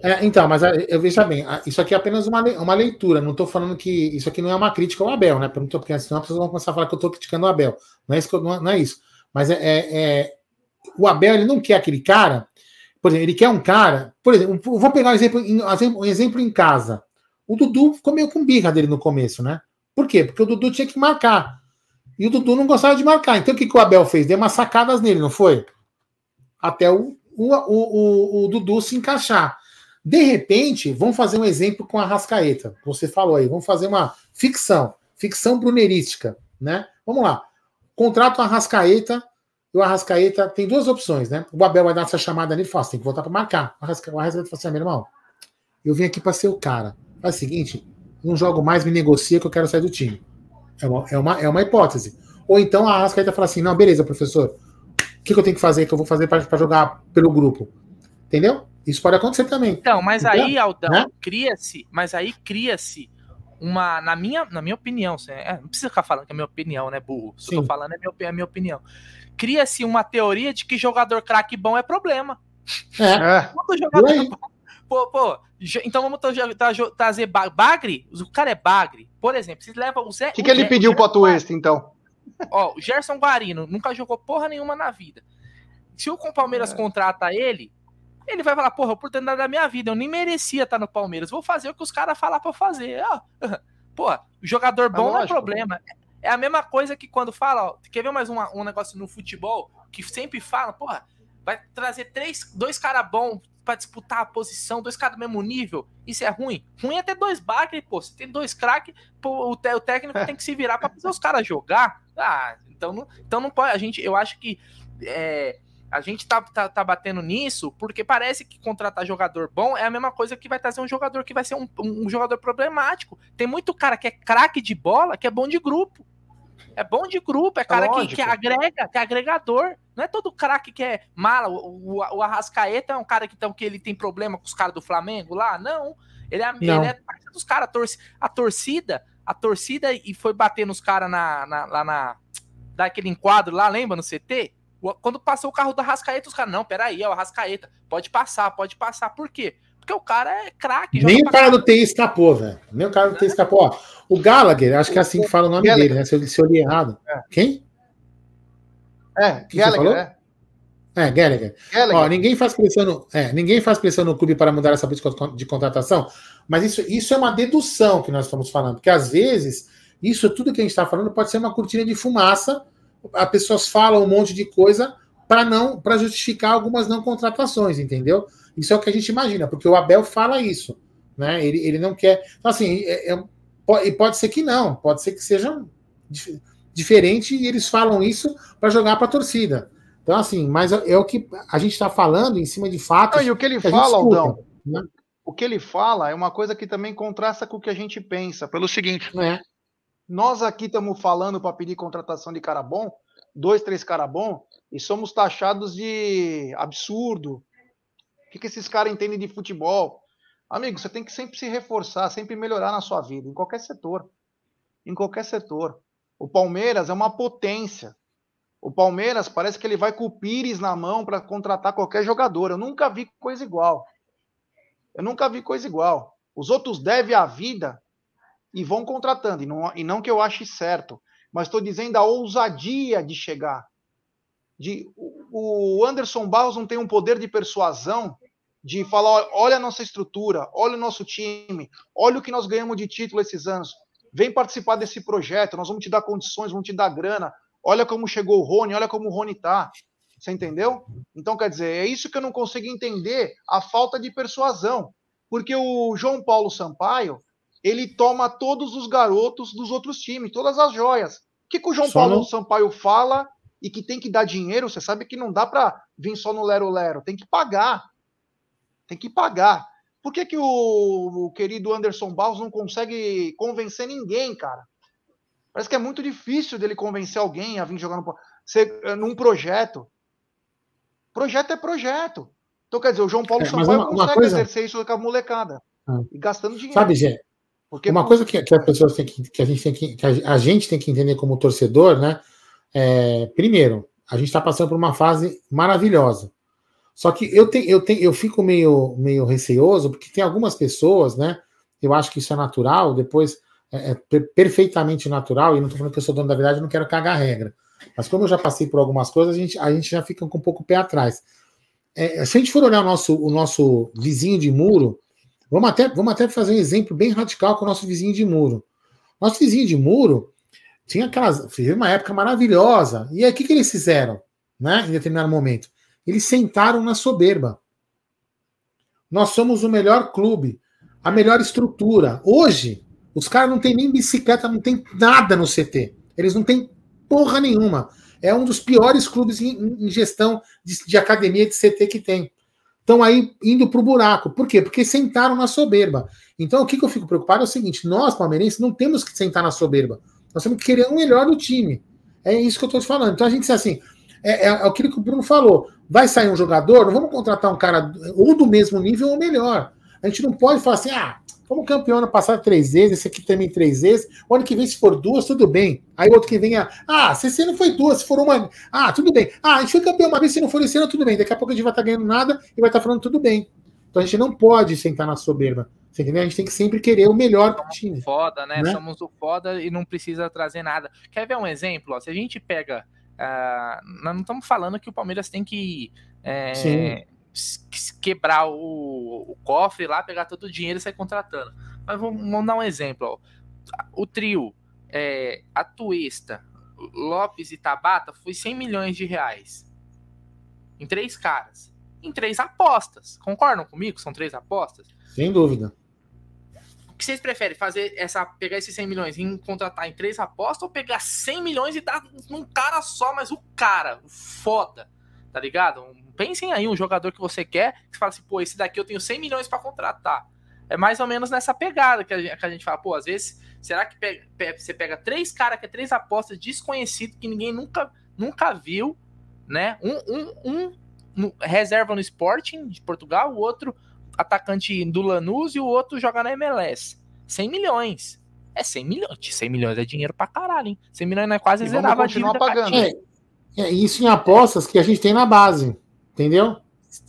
É, então, mas é, eu veja bem, isso aqui é apenas uma, uma leitura, não estou falando que isso aqui não é uma crítica ao Abel, né? Porque senão as pessoas vão começar a falar que eu estou criticando o Abel. Não é isso, eu, não, não, é isso. Mas é, é, é, o Abel ele não quer aquele cara por exemplo, ele quer um cara. Por exemplo, vou pegar um exemplo, um exemplo em casa. O Dudu ficou meio com birra dele no começo, né? Por quê? Porque o Dudu tinha que marcar. E o Dudu não gostava de marcar. Então o que, que o Abel fez? Deu umas sacadas nele, não foi? Até o, o, o, o, Dudu se encaixar. De repente, vamos fazer um exemplo com a Rascaeta. Você falou aí, vamos fazer uma ficção, ficção brunerística, né? Vamos lá. Contrato a Rascaeta e o Arrascaeta tem duas opções, né? O Abel vai dar essa chamada nele e fala: tem que voltar para marcar. O Arrascaeta, o Arrascaeta fala assim: ah, meu irmão, eu vim aqui para ser o cara. Faz o seguinte: não jogo mais, me negocia que eu quero sair do time. É uma, é uma, é uma hipótese. Ou então a Arrascaeta fala assim: não, beleza, professor, o que, que eu tenho que fazer que eu vou fazer para jogar pelo grupo? Entendeu? Isso pode acontecer também. Então, mas Entendeu? aí, Aldão, né? cria-se, mas aí cria-se uma, na minha, na minha opinião, é, não precisa ficar falando que é minha opinião, né, burro? Se eu tô falando é minha, é minha opinião cria-se uma teoria de que jogador craque bom é problema. É. Todo jogador bom. Pô, pô, então vamos trazer Bagre. O cara é Bagre. Por exemplo, se leva o Zé. O que, que ele pediu pro Atuesta, então? Ó, o Gerson Guarino nunca jogou porra nenhuma na vida. Se o Palmeiras é. contrata ele, ele vai falar, porra, oportunidade da minha vida, eu nem merecia estar no Palmeiras. Vou fazer o que os caras falar pra eu fazer. Ó, <laughs> porra, jogador bom é não é problema. É a mesma coisa que quando fala, ó, quer ver mais uma, um negócio no futebol que sempre fala, porra, vai trazer três, dois caras bons para disputar a posição, dois caras do mesmo nível. Isso é ruim? Ruim é ter dois bagre, pô. Se tem dois craques, o, o técnico tem que se virar para fazer os caras jogar. Ah, então não, então não pode. A gente, eu acho que é, a gente tá, tá, tá, batendo nisso porque parece que contratar jogador bom é a mesma coisa que vai trazer um jogador que vai ser um, um jogador problemático. Tem muito cara que é craque de bola que é bom de grupo. É bom de grupo, é cara que, que, agrega, que é agregador. Não é todo craque que é mala. O, o, o, Arrascaeta é um cara que, então, que ele tem problema com os caras do Flamengo lá? Não. Ele é, ele é dos caras. A torcida, a torcida e foi bater nos caras na, na, lá na. Daquele enquadro lá, lembra no CT? Quando passou o carro do Arrascaeta, os caras, não, peraí, é o Arrascaeta. Pode passar, pode passar. Por quê? Porque o cara é craque. Nem o cara do TI escapou, velho. Nem o cara do TI escapou. Ó, o Gallagher, acho que é assim que fala o nome Gallagher. dele, né? Se eu, se eu li errado. É. Quem? É, Gallagher, é. É, Gallagher. Gallagher. Ó, ninguém faz pressão no, é, ninguém faz pressão no clube para mudar essa política de contratação, mas isso, isso é uma dedução que nós estamos falando, porque às vezes isso tudo que a gente está falando pode ser uma cortina de fumaça as pessoas falam um monte de coisa para não para justificar algumas não contratações, entendeu? Isso é o que a gente imagina, porque o Abel fala isso, né? Ele, ele não quer. Então, assim, é, é, pode, pode ser que não, pode ser que seja dif diferente e eles falam isso para jogar para a torcida. Então, assim, mas é, é, o que a gente está falando em cima de fatos. Não, e o que ele que fala, Aldão, né? o que ele fala é uma coisa que também contrasta com o que a gente pensa. Pelo seguinte, é. Nós aqui estamos falando para pedir contratação de cara bom, dois, três cara bom, e somos taxados de absurdo. O que, que esses caras entendem de futebol? Amigo, você tem que sempre se reforçar, sempre melhorar na sua vida, em qualquer setor. Em qualquer setor. O Palmeiras é uma potência. O Palmeiras parece que ele vai com o Pires na mão para contratar qualquer jogador. Eu nunca vi coisa igual. Eu nunca vi coisa igual. Os outros devem a vida e vão contratando. E não, e não que eu ache certo, mas estou dizendo a ousadia de chegar. De, o Anderson Barros não tem um poder de persuasão de falar: olha a nossa estrutura, olha o nosso time, olha o que nós ganhamos de título esses anos. Vem participar desse projeto, nós vamos te dar condições, vamos te dar grana. Olha como chegou o Rony, olha como o Rony tá. Você entendeu? Então, quer dizer, é isso que eu não consigo entender a falta de persuasão. Porque o João Paulo Sampaio, ele toma todos os garotos dos outros times, todas as joias. O que, que o João só Paulo no... Sampaio fala e que tem que dar dinheiro? Você sabe que não dá para vir só no lero-lero, tem que pagar. Tem que pagar. Por que, que o, o querido Anderson Barros não consegue convencer ninguém, cara? Parece que é muito difícil dele convencer alguém a vir jogar no, ser, eh, num projeto. Projeto é projeto. Então, quer dizer, o João Paulo é, Sampaio uma, consegue uma coisa... exercer isso com a molecada. Ah. E gastando dinheiro. Sabe, Gê, porque uma coisa que, que, que a gente tem que, que a gente tem que entender como torcedor, né? É, primeiro, a gente está passando por uma fase maravilhosa. Só que eu tenho, eu tenho, eu fico meio, meio receoso porque tem algumas pessoas, né? Eu acho que isso é natural. Depois é, é perfeitamente natural. E não estou falando que eu sou dono da verdade, eu não quero cagar a regra. Mas como eu já passei por algumas coisas, a gente, a gente já fica com um pouco o pé atrás. É, se a gente for olhar o nosso, o nosso vizinho de muro, Vamos até, vamos até fazer um exemplo bem radical com o nosso vizinho de muro. Nosso vizinho de muro tinha aquelas. Fez uma época maravilhosa. E aí, o que, que eles fizeram, né? Em determinado momento? Eles sentaram na soberba. Nós somos o melhor clube, a melhor estrutura. Hoje, os caras não tem nem bicicleta, não tem nada no CT. Eles não têm porra nenhuma. É um dos piores clubes em, em gestão de, de academia de CT que tem estão aí indo para o buraco. Por quê? Porque sentaram na soberba. Então, o que, que eu fico preocupado é o seguinte: nós, palmeirenses, não temos que sentar na soberba. Nós temos que querer o melhor do time. É isso que eu estou te falando. Então, a gente diz assim: é, é, é aquilo que o Bruno falou. Vai sair um jogador, não vamos contratar um cara ou do mesmo nível ou melhor. A gente não pode falar assim, ah, como campeão ano passado três vezes, esse aqui também três vezes. O ano que vem, se for duas, tudo bem. Aí o outro que vem, ah, se esse ano foi duas, se for uma. Ah, tudo bem. Ah, a gente foi campeão uma vez, se não for esse ano, tudo bem. Daqui a pouco a gente vai estar tá ganhando nada e vai estar tá falando tudo bem. Então a gente não pode sentar na soberba. Você entendeu? A gente tem que sempre querer o melhor para o time. Foda, né? né? Somos o foda e não precisa trazer nada. Quer ver um exemplo? Ó, se a gente pega. Uh, nós não estamos falando que o Palmeiras tem que. É, quebrar o, o, cofre lá, pegar todo o dinheiro e sair contratando. Mas vamos, vamos dar um exemplo. Ó. O trio, é, a Tuesta, Lopes e Tabata foi 100 milhões de reais. em três caras, em três apostas. Concordam comigo? São três apostas? Sem dúvida. Que vocês preferem? Fazer essa, pegar esses 100 milhões e contratar em três apostas ou pegar 100 milhões e dar num cara só, mas o cara, foda, tá ligado? Pensem aí um jogador que você quer, que você fala assim, pô, esse daqui eu tenho 100 milhões para contratar. É mais ou menos nessa pegada que a, gente, que a gente fala, pô, às vezes, será que pega, você pega três caras que é três apostas desconhecidos que ninguém nunca, nunca viu, né? Um, um, um no, reserva no Sporting de Portugal, o outro atacante do Lanús e o outro joga na MLS. 100 milhões. É 100 milhões. 100 milhões é dinheiro pra caralho, hein? 100 milhões não é quase zerava a dívida. Pagando. É, é, isso em apostas que a gente tem na base. Entendeu?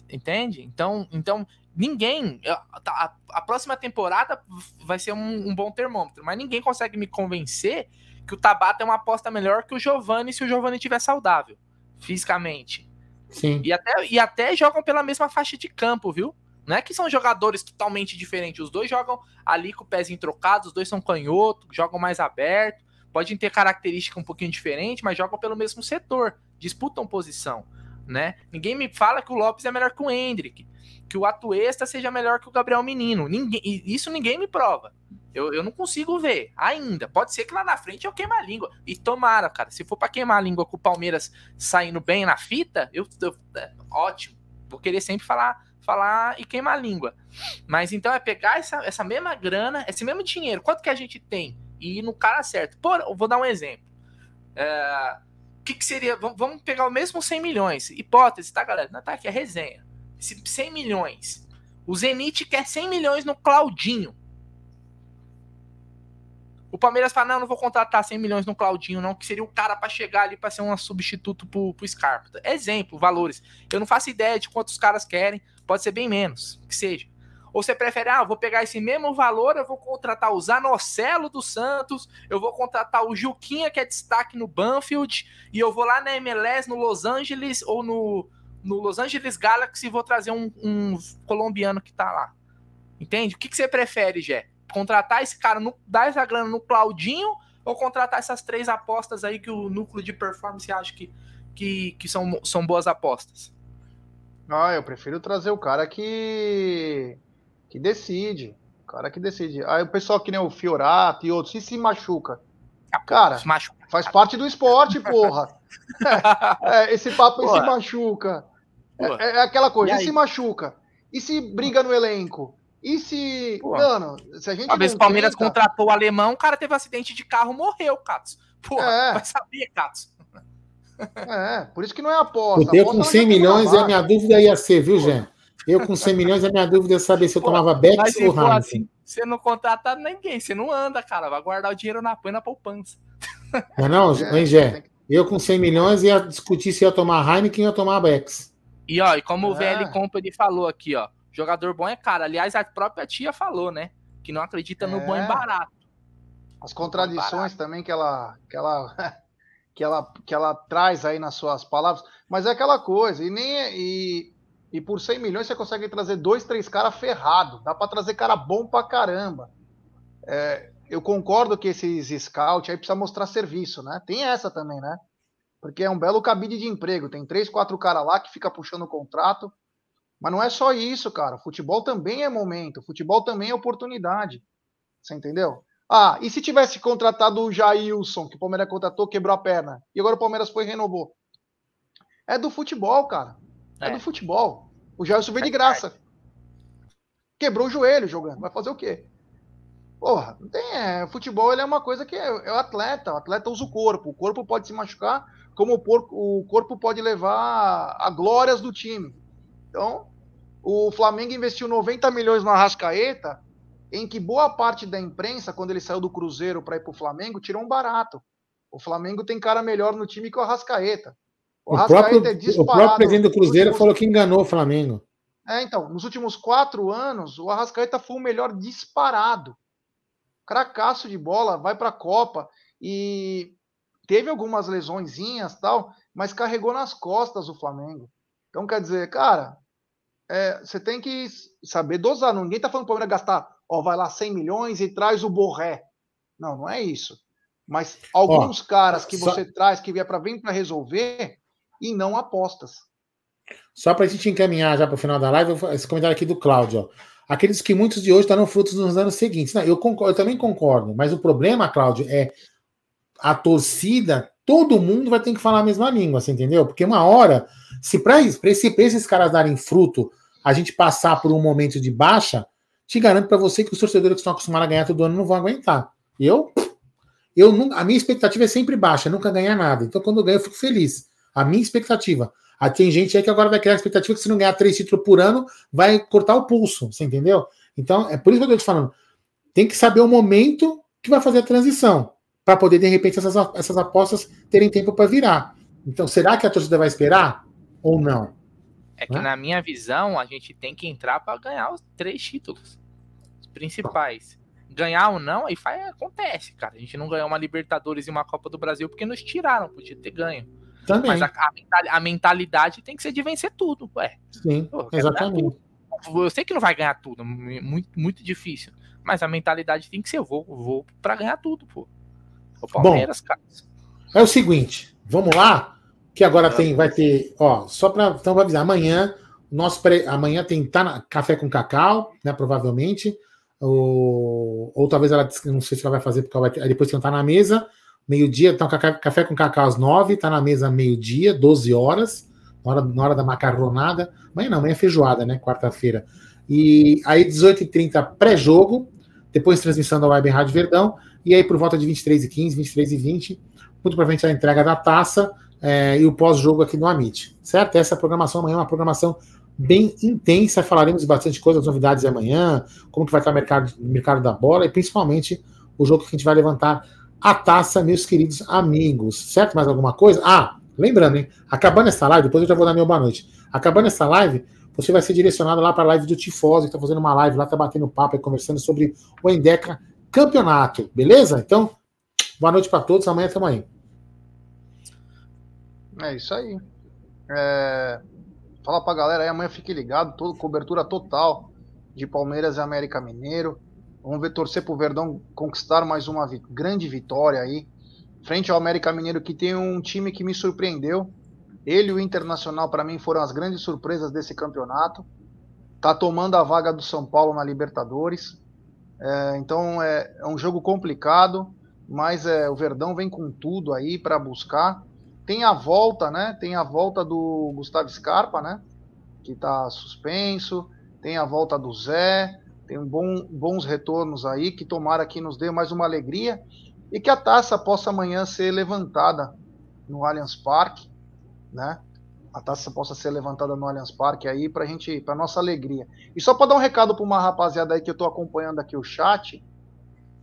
Entende? Então, então ninguém. A, a próxima temporada vai ser um, um, bom termômetro, mas ninguém consegue me convencer que o Tabata é uma aposta melhor que o Giovanni se o Giovanni estiver saudável, fisicamente. Sim. E até, e até jogam pela mesma faixa de campo, viu? Não é que são jogadores totalmente diferentes. Os dois jogam ali com o pezinho trocado, os dois são canhoto, jogam mais aberto. Podem ter característica um pouquinho diferente, mas jogam pelo mesmo setor, disputam posição, né? Ninguém me fala que o Lopes é melhor que o Hendrick, que o Atuesta seja melhor que o Gabriel Menino. Ninguém, isso ninguém me prova. Eu, eu não consigo ver ainda. Pode ser que lá na frente eu queime a língua. E tomara, cara. Se for para queimar a língua com o Palmeiras saindo bem na fita, eu, eu é, ótimo. Vou querer sempre falar falar e queimar a língua. Mas então é pegar essa, essa mesma grana, esse mesmo dinheiro, quanto que a gente tem, e ir no cara certo. Por, vou dar um exemplo. É, o que, que seria? Vamos pegar o mesmo 100 milhões. Hipótese, tá, galera? Não tá aqui, é resenha. 100 milhões. O Zenit quer 100 milhões no Claudinho. O Palmeiras fala: não, não vou contratar 100 milhões no Claudinho, não, que seria o cara para chegar ali para ser um substituto pro, pro Scarpa. Exemplo, valores. Eu não faço ideia de quantos caras querem, pode ser bem menos, que seja. Ou você prefere, ah, eu vou pegar esse mesmo valor, eu vou contratar o Zanocelo do Santos, eu vou contratar o Juquinha, que é destaque no Banfield, e eu vou lá na MLS, no Los Angeles, ou no, no Los Angeles Galaxy, e vou trazer um, um colombiano que tá lá. Entende? O que, que você prefere, Jé? contratar esse cara, no, dar essa grana no Claudinho ou contratar essas três apostas aí que o núcleo de performance acha que, que, que são, são boas apostas? Ah, eu prefiro trazer o cara que que decide. O cara que decide. Aí o pessoal que nem o Fiorato e outros, se se machuca. Cara, se machuca. faz parte do esporte, porra. é, <laughs> é, esse papo aí se machuca. É, é, aquela coisa, e, e se machuca? E se briga no elenco? E se. Pô, mano, se a gente. Uma vez o Palmeiras tenta... contratou o alemão, o cara teve um acidente de carro morreu, Catos. Pô, é. vai saber, Catos. É, por isso que não é aposta. Eu com 100 milhões, a minha dúvida ia ser, viu, Jean? Eu com 100 milhões, a minha dúvida é saber se eu tomava Bex ou Heineken. Assim, você não contrata ninguém, você não anda, cara. Vai guardar o dinheiro na põe na poupança. Mas não, é, Gé, <laughs> eu com 100 milhões ia discutir se ia tomar Heineken ou ia tomar Bex. E ó, e como é. o VL Company falou aqui, ó. Jogador bom é caro. Aliás, a própria tia falou, né? Que não acredita no bom e é. barato. As contradições também que ela, que ela que ela que ela traz aí nas suas palavras, mas é aquela coisa, e nem é, e, e por 100 milhões você consegue trazer dois, três caras ferrado, dá para trazer cara bom pra caramba. É, eu concordo que esses scouts aí precisa mostrar serviço, né? Tem essa também, né? Porque é um belo cabide de emprego, tem três, quatro caras lá que fica puxando o contrato, mas não é só isso, cara. Futebol também é momento, futebol também é oportunidade. Você entendeu? Ah, e se tivesse contratado o Jailson, que o Palmeiras contratou, quebrou a perna, e agora o Palmeiras foi e renovou? É do futebol, cara. É, é do futebol. O Jailson veio de graça. Quebrou o joelho jogando. Vai fazer o quê? Porra, não tem. É, futebol ele é uma coisa que é, é o atleta. O atleta usa o corpo. O corpo pode se machucar, como o, porco, o corpo pode levar a glórias do time. Então, o Flamengo investiu 90 milhões no Arrascaeta, em que boa parte da imprensa, quando ele saiu do Cruzeiro para ir para o Flamengo, tirou um barato. O Flamengo tem cara melhor no time que o Arrascaeta. O, o próprio, é o próprio presidente do Cruzeiro últimos... falou que enganou o Flamengo. É, então, nos últimos quatro anos, o Arrascaeta foi o melhor disparado. Cracaço de bola, vai para a Copa e teve algumas lesõezinhas tal, mas carregou nas costas o Flamengo. Então, quer dizer, cara, é, você tem que saber dosar. Ninguém está falando para o Palmeiras gastar, ó, vai lá 100 milhões e traz o Borré. Não, não é isso. Mas alguns ó, caras que só... você traz que vier para vir para resolver e não apostas. Só para a gente encaminhar já para o final da live, esse comentário aqui do Cláudio. Aqueles que muitos de hoje darão frutos nos anos seguintes. Não, eu, concordo, eu também concordo, mas o problema, Cláudio, é a torcida, todo mundo vai ter que falar a mesma língua, você entendeu? Porque uma hora, se para esse, esses caras darem fruto, a gente passar por um momento de baixa, te garanto para você que os torcedores que estão acostumados a ganhar todo ano não vão aguentar. Eu, eu a minha expectativa é sempre baixa, nunca ganhar nada. Então, quando eu ganho, eu fico feliz. A minha expectativa. Aí tem gente aí que agora vai criar a expectativa que se não ganhar três títulos por ano, vai cortar o pulso, você entendeu? Então, é por isso que eu estou te falando. Tem que saber o momento que vai fazer a transição, para poder, de repente, essas, essas apostas terem tempo para virar. Então, será que a torcida vai esperar ou não? É que, né? na minha visão, a gente tem que entrar para ganhar os três títulos os principais. Ganhar ou não, aí faz, acontece, cara. A gente não ganhou uma Libertadores e uma Copa do Brasil porque nos tiraram, podia ter ganho. Também. Mas a, a, mentalidade tem que ser de vencer tudo, ué. Sim, exatamente. Eu sei que não vai ganhar tudo, muito, muito difícil. Mas a mentalidade tem que ser, vou, vou pra ganhar tudo, pô. O Palmeiras, Bom, cara. É o seguinte, vamos lá, que agora tem, vai ter, ó, só pra, então vou avisar, amanhã, nosso pré, amanhã tem tá na, café com cacau, né, provavelmente, ou, ou talvez ela, não sei se ela vai fazer, porque ela vai depois que não tá na mesa, meio-dia, então café com cacau às nove, tá na mesa meio-dia, 12 horas, na hora, na hora da macarronada. Amanhã não, amanhã é feijoada, né? Quarta-feira. E aí, 18h30, pré-jogo, depois transmissão da Web Rádio Verdão, e aí por volta de 23h15, 23h20, muito provavelmente a entrega da taça é, e o pós-jogo aqui no Amit, certo? Essa programação amanhã é uma programação bem intensa, falaremos bastante coisas, novidades amanhã, como que vai estar o mercado, mercado da bola e principalmente o jogo que a gente vai levantar a taça, meus queridos amigos. Certo? Mais alguma coisa? Ah, lembrando, hein? Acabando essa live, depois eu já vou dar meu boa noite. Acabando essa live, você vai ser direcionado lá para a live do Tifose, que está fazendo uma live lá, está batendo papo e conversando sobre o Endeca Campeonato. Beleza? Então, boa noite para todos. Amanhã aí. É isso aí. É... Fala pra galera aí, amanhã fique ligado, todo, cobertura total de Palmeiras e América Mineiro. Vamos ver, torcer para o Verdão conquistar mais uma vi grande vitória aí. Frente ao América Mineiro, que tem um time que me surpreendeu. Ele e o Internacional, para mim, foram as grandes surpresas desse campeonato. Tá tomando a vaga do São Paulo na Libertadores. É, então é, é, um jogo complicado, mas é, o Verdão vem com tudo aí para buscar. Tem a volta, né? Tem a volta do Gustavo Scarpa, né? Que tá suspenso. Tem a volta do Zé tem bom, bons retornos aí, que tomara que nos dê mais uma alegria e que a taça possa amanhã ser levantada no Allianz Parque, né? A taça possa ser levantada no Allianz Parque aí para gente, para nossa alegria. E só para dar um recado para uma rapaziada aí que eu estou acompanhando aqui o chat,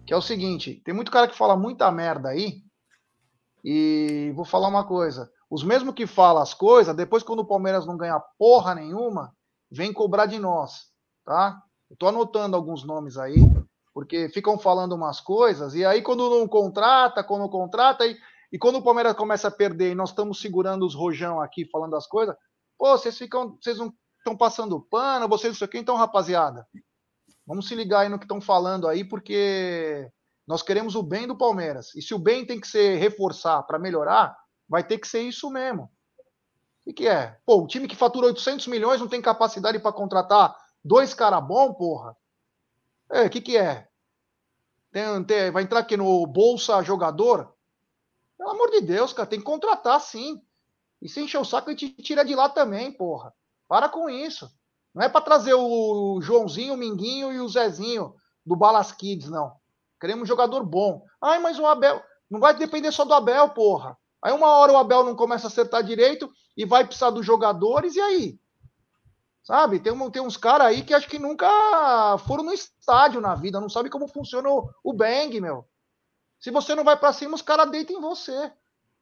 que é o seguinte: tem muito cara que fala muita merda aí. E vou falar uma coisa: os mesmos que falam as coisas, depois quando o Palmeiras não ganha porra nenhuma, vem cobrar de nós, tá? Estou anotando alguns nomes aí, porque ficam falando umas coisas, e aí quando não contrata, quando contrata, e, e quando o Palmeiras começa a perder e nós estamos segurando os rojão aqui falando as coisas, pô, vocês ficam, vocês não estão passando pano, vocês não sei o que, então, rapaziada, vamos se ligar aí no que estão falando aí, porque nós queremos o bem do Palmeiras. E se o bem tem que ser reforçar para melhorar, vai ter que ser isso mesmo. O que, é? Pô, o time que fatura 800 milhões não tem capacidade para contratar Dois cara bom, porra. É, o que que é? Tem, tem, vai entrar aqui no Bolsa Jogador? Pelo amor de Deus, cara, tem que contratar sim. E se encher o saco, a gente tira de lá também, porra. Para com isso. Não é para trazer o Joãozinho, o Minguinho e o Zezinho do Balas Kids, não. Queremos um jogador bom. Ai, mas o Abel. Não vai depender só do Abel, porra. Aí uma hora o Abel não começa a acertar direito e vai precisar dos jogadores, e aí? Sabe? Tem, um, tem uns caras aí que acho que nunca foram no estádio na vida, não sabe como funciona o, o bang, meu. Se você não vai para cima, os caras deitam em você.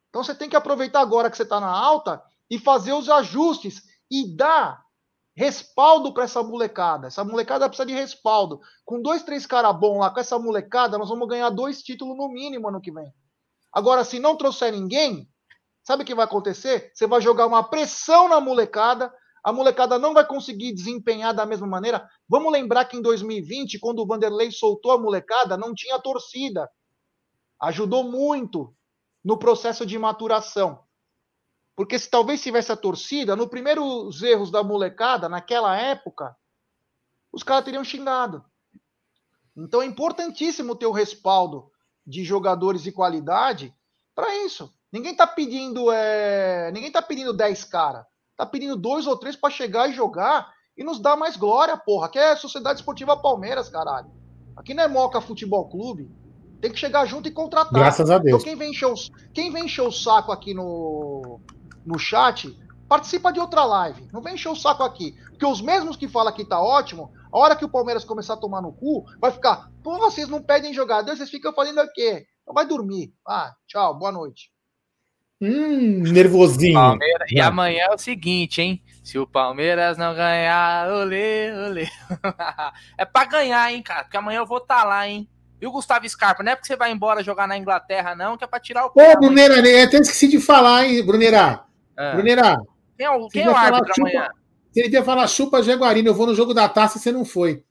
Então você tem que aproveitar agora que você está na alta e fazer os ajustes e dar respaldo para essa molecada. Essa molecada precisa de respaldo. Com dois, três caras bons lá, com essa molecada, nós vamos ganhar dois títulos no mínimo ano que vem. Agora, se não trouxer ninguém, sabe o que vai acontecer? Você vai jogar uma pressão na molecada, a molecada não vai conseguir desempenhar da mesma maneira. Vamos lembrar que em 2020, quando o Vanderlei soltou a molecada, não tinha torcida. Ajudou muito no processo de maturação. Porque se talvez tivesse a torcida, no primeiros erros da molecada, naquela época, os caras teriam xingado. Então é importantíssimo ter o respaldo de jogadores de qualidade para isso. Ninguém tá pedindo é... ninguém tá pedindo 10 caras. Tá pedindo dois ou três para chegar e jogar e nos dar mais glória, porra. Aqui é Sociedade Esportiva Palmeiras, caralho. Aqui não é Moca Futebol Clube. Tem que chegar junto e contratar. Graças a Deus. Então quem vem encher o, quem vem encher o saco aqui no, no chat, participa de outra live. Não vem encher o saco aqui. Porque os mesmos que falam que tá ótimo, a hora que o Palmeiras começar a tomar no cu, vai ficar, pô, vocês não pedem jogador, vocês ficam fazendo o quê? Então vai dormir. Ah, tchau, boa noite. Hum, nervosinho. Palmeiras, e amanhã é o seguinte, hein? Se o Palmeiras não ganhar, olê, olê. <laughs> é pra ganhar, hein, cara? Porque amanhã eu vou estar tá lá, hein? E o Gustavo Scarpa, não é porque você vai embora jogar na Inglaterra, não, que é pra tirar o. Ô, Bruneira, eu até esqueci de falar, hein, Bruneira. É. Bruneira. Quem é o, quem é o árbitro chupa, amanhã? Você ia falar chupa Jaguarino, eu vou no jogo da taça e você não foi.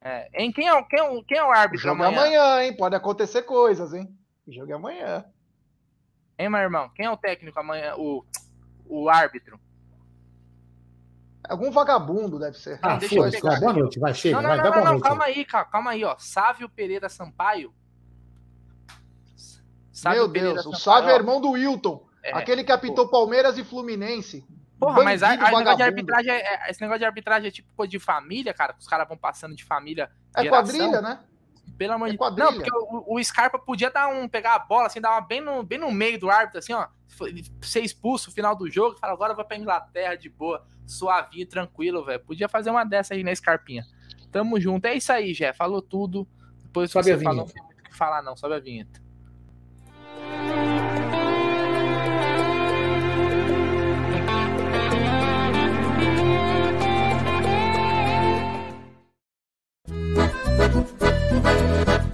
É, em quem é, quem, é, quem é o árbitro o jogo amanhã? É amanhã, hein? Pode acontecer coisas, hein? O jogo é amanhã. Hein, meu irmão? Quem é o técnico amanhã? O, o árbitro? Algum vagabundo deve ser. Ah, deixa eu pegar. Boa noite, vai, chega. Não, não, vai, não, não, não calma aí, calma aí, ó. Sávio Pereira Sampaio. Sávio Meu Pereira Deus, Sampaio, o Sávio é irmão do Wilton. É, aquele que apitou pô. Palmeiras e Fluminense. Porra, mas a, a negócio de arbitragem é, é, esse negócio de arbitragem é tipo coisa de família, cara. Os caras vão passando de família. É geração. quadrilha, né? Pelo amor é de Deus. Não, porque o, o, Scarpa podia dar um, pegar a bola, assim, dar uma bem no, bem no meio do árbitro, assim, ó. Ser expulso no final do jogo e falar, agora vai pra Inglaterra de boa, suavinho, tranquilo, velho. Podia fazer uma dessa aí na Scarpinha. Tamo junto. É isso aí, Jé. Falou tudo. Depois sobe você falou, não tem muito o que falar, não. Sobe a vinheta.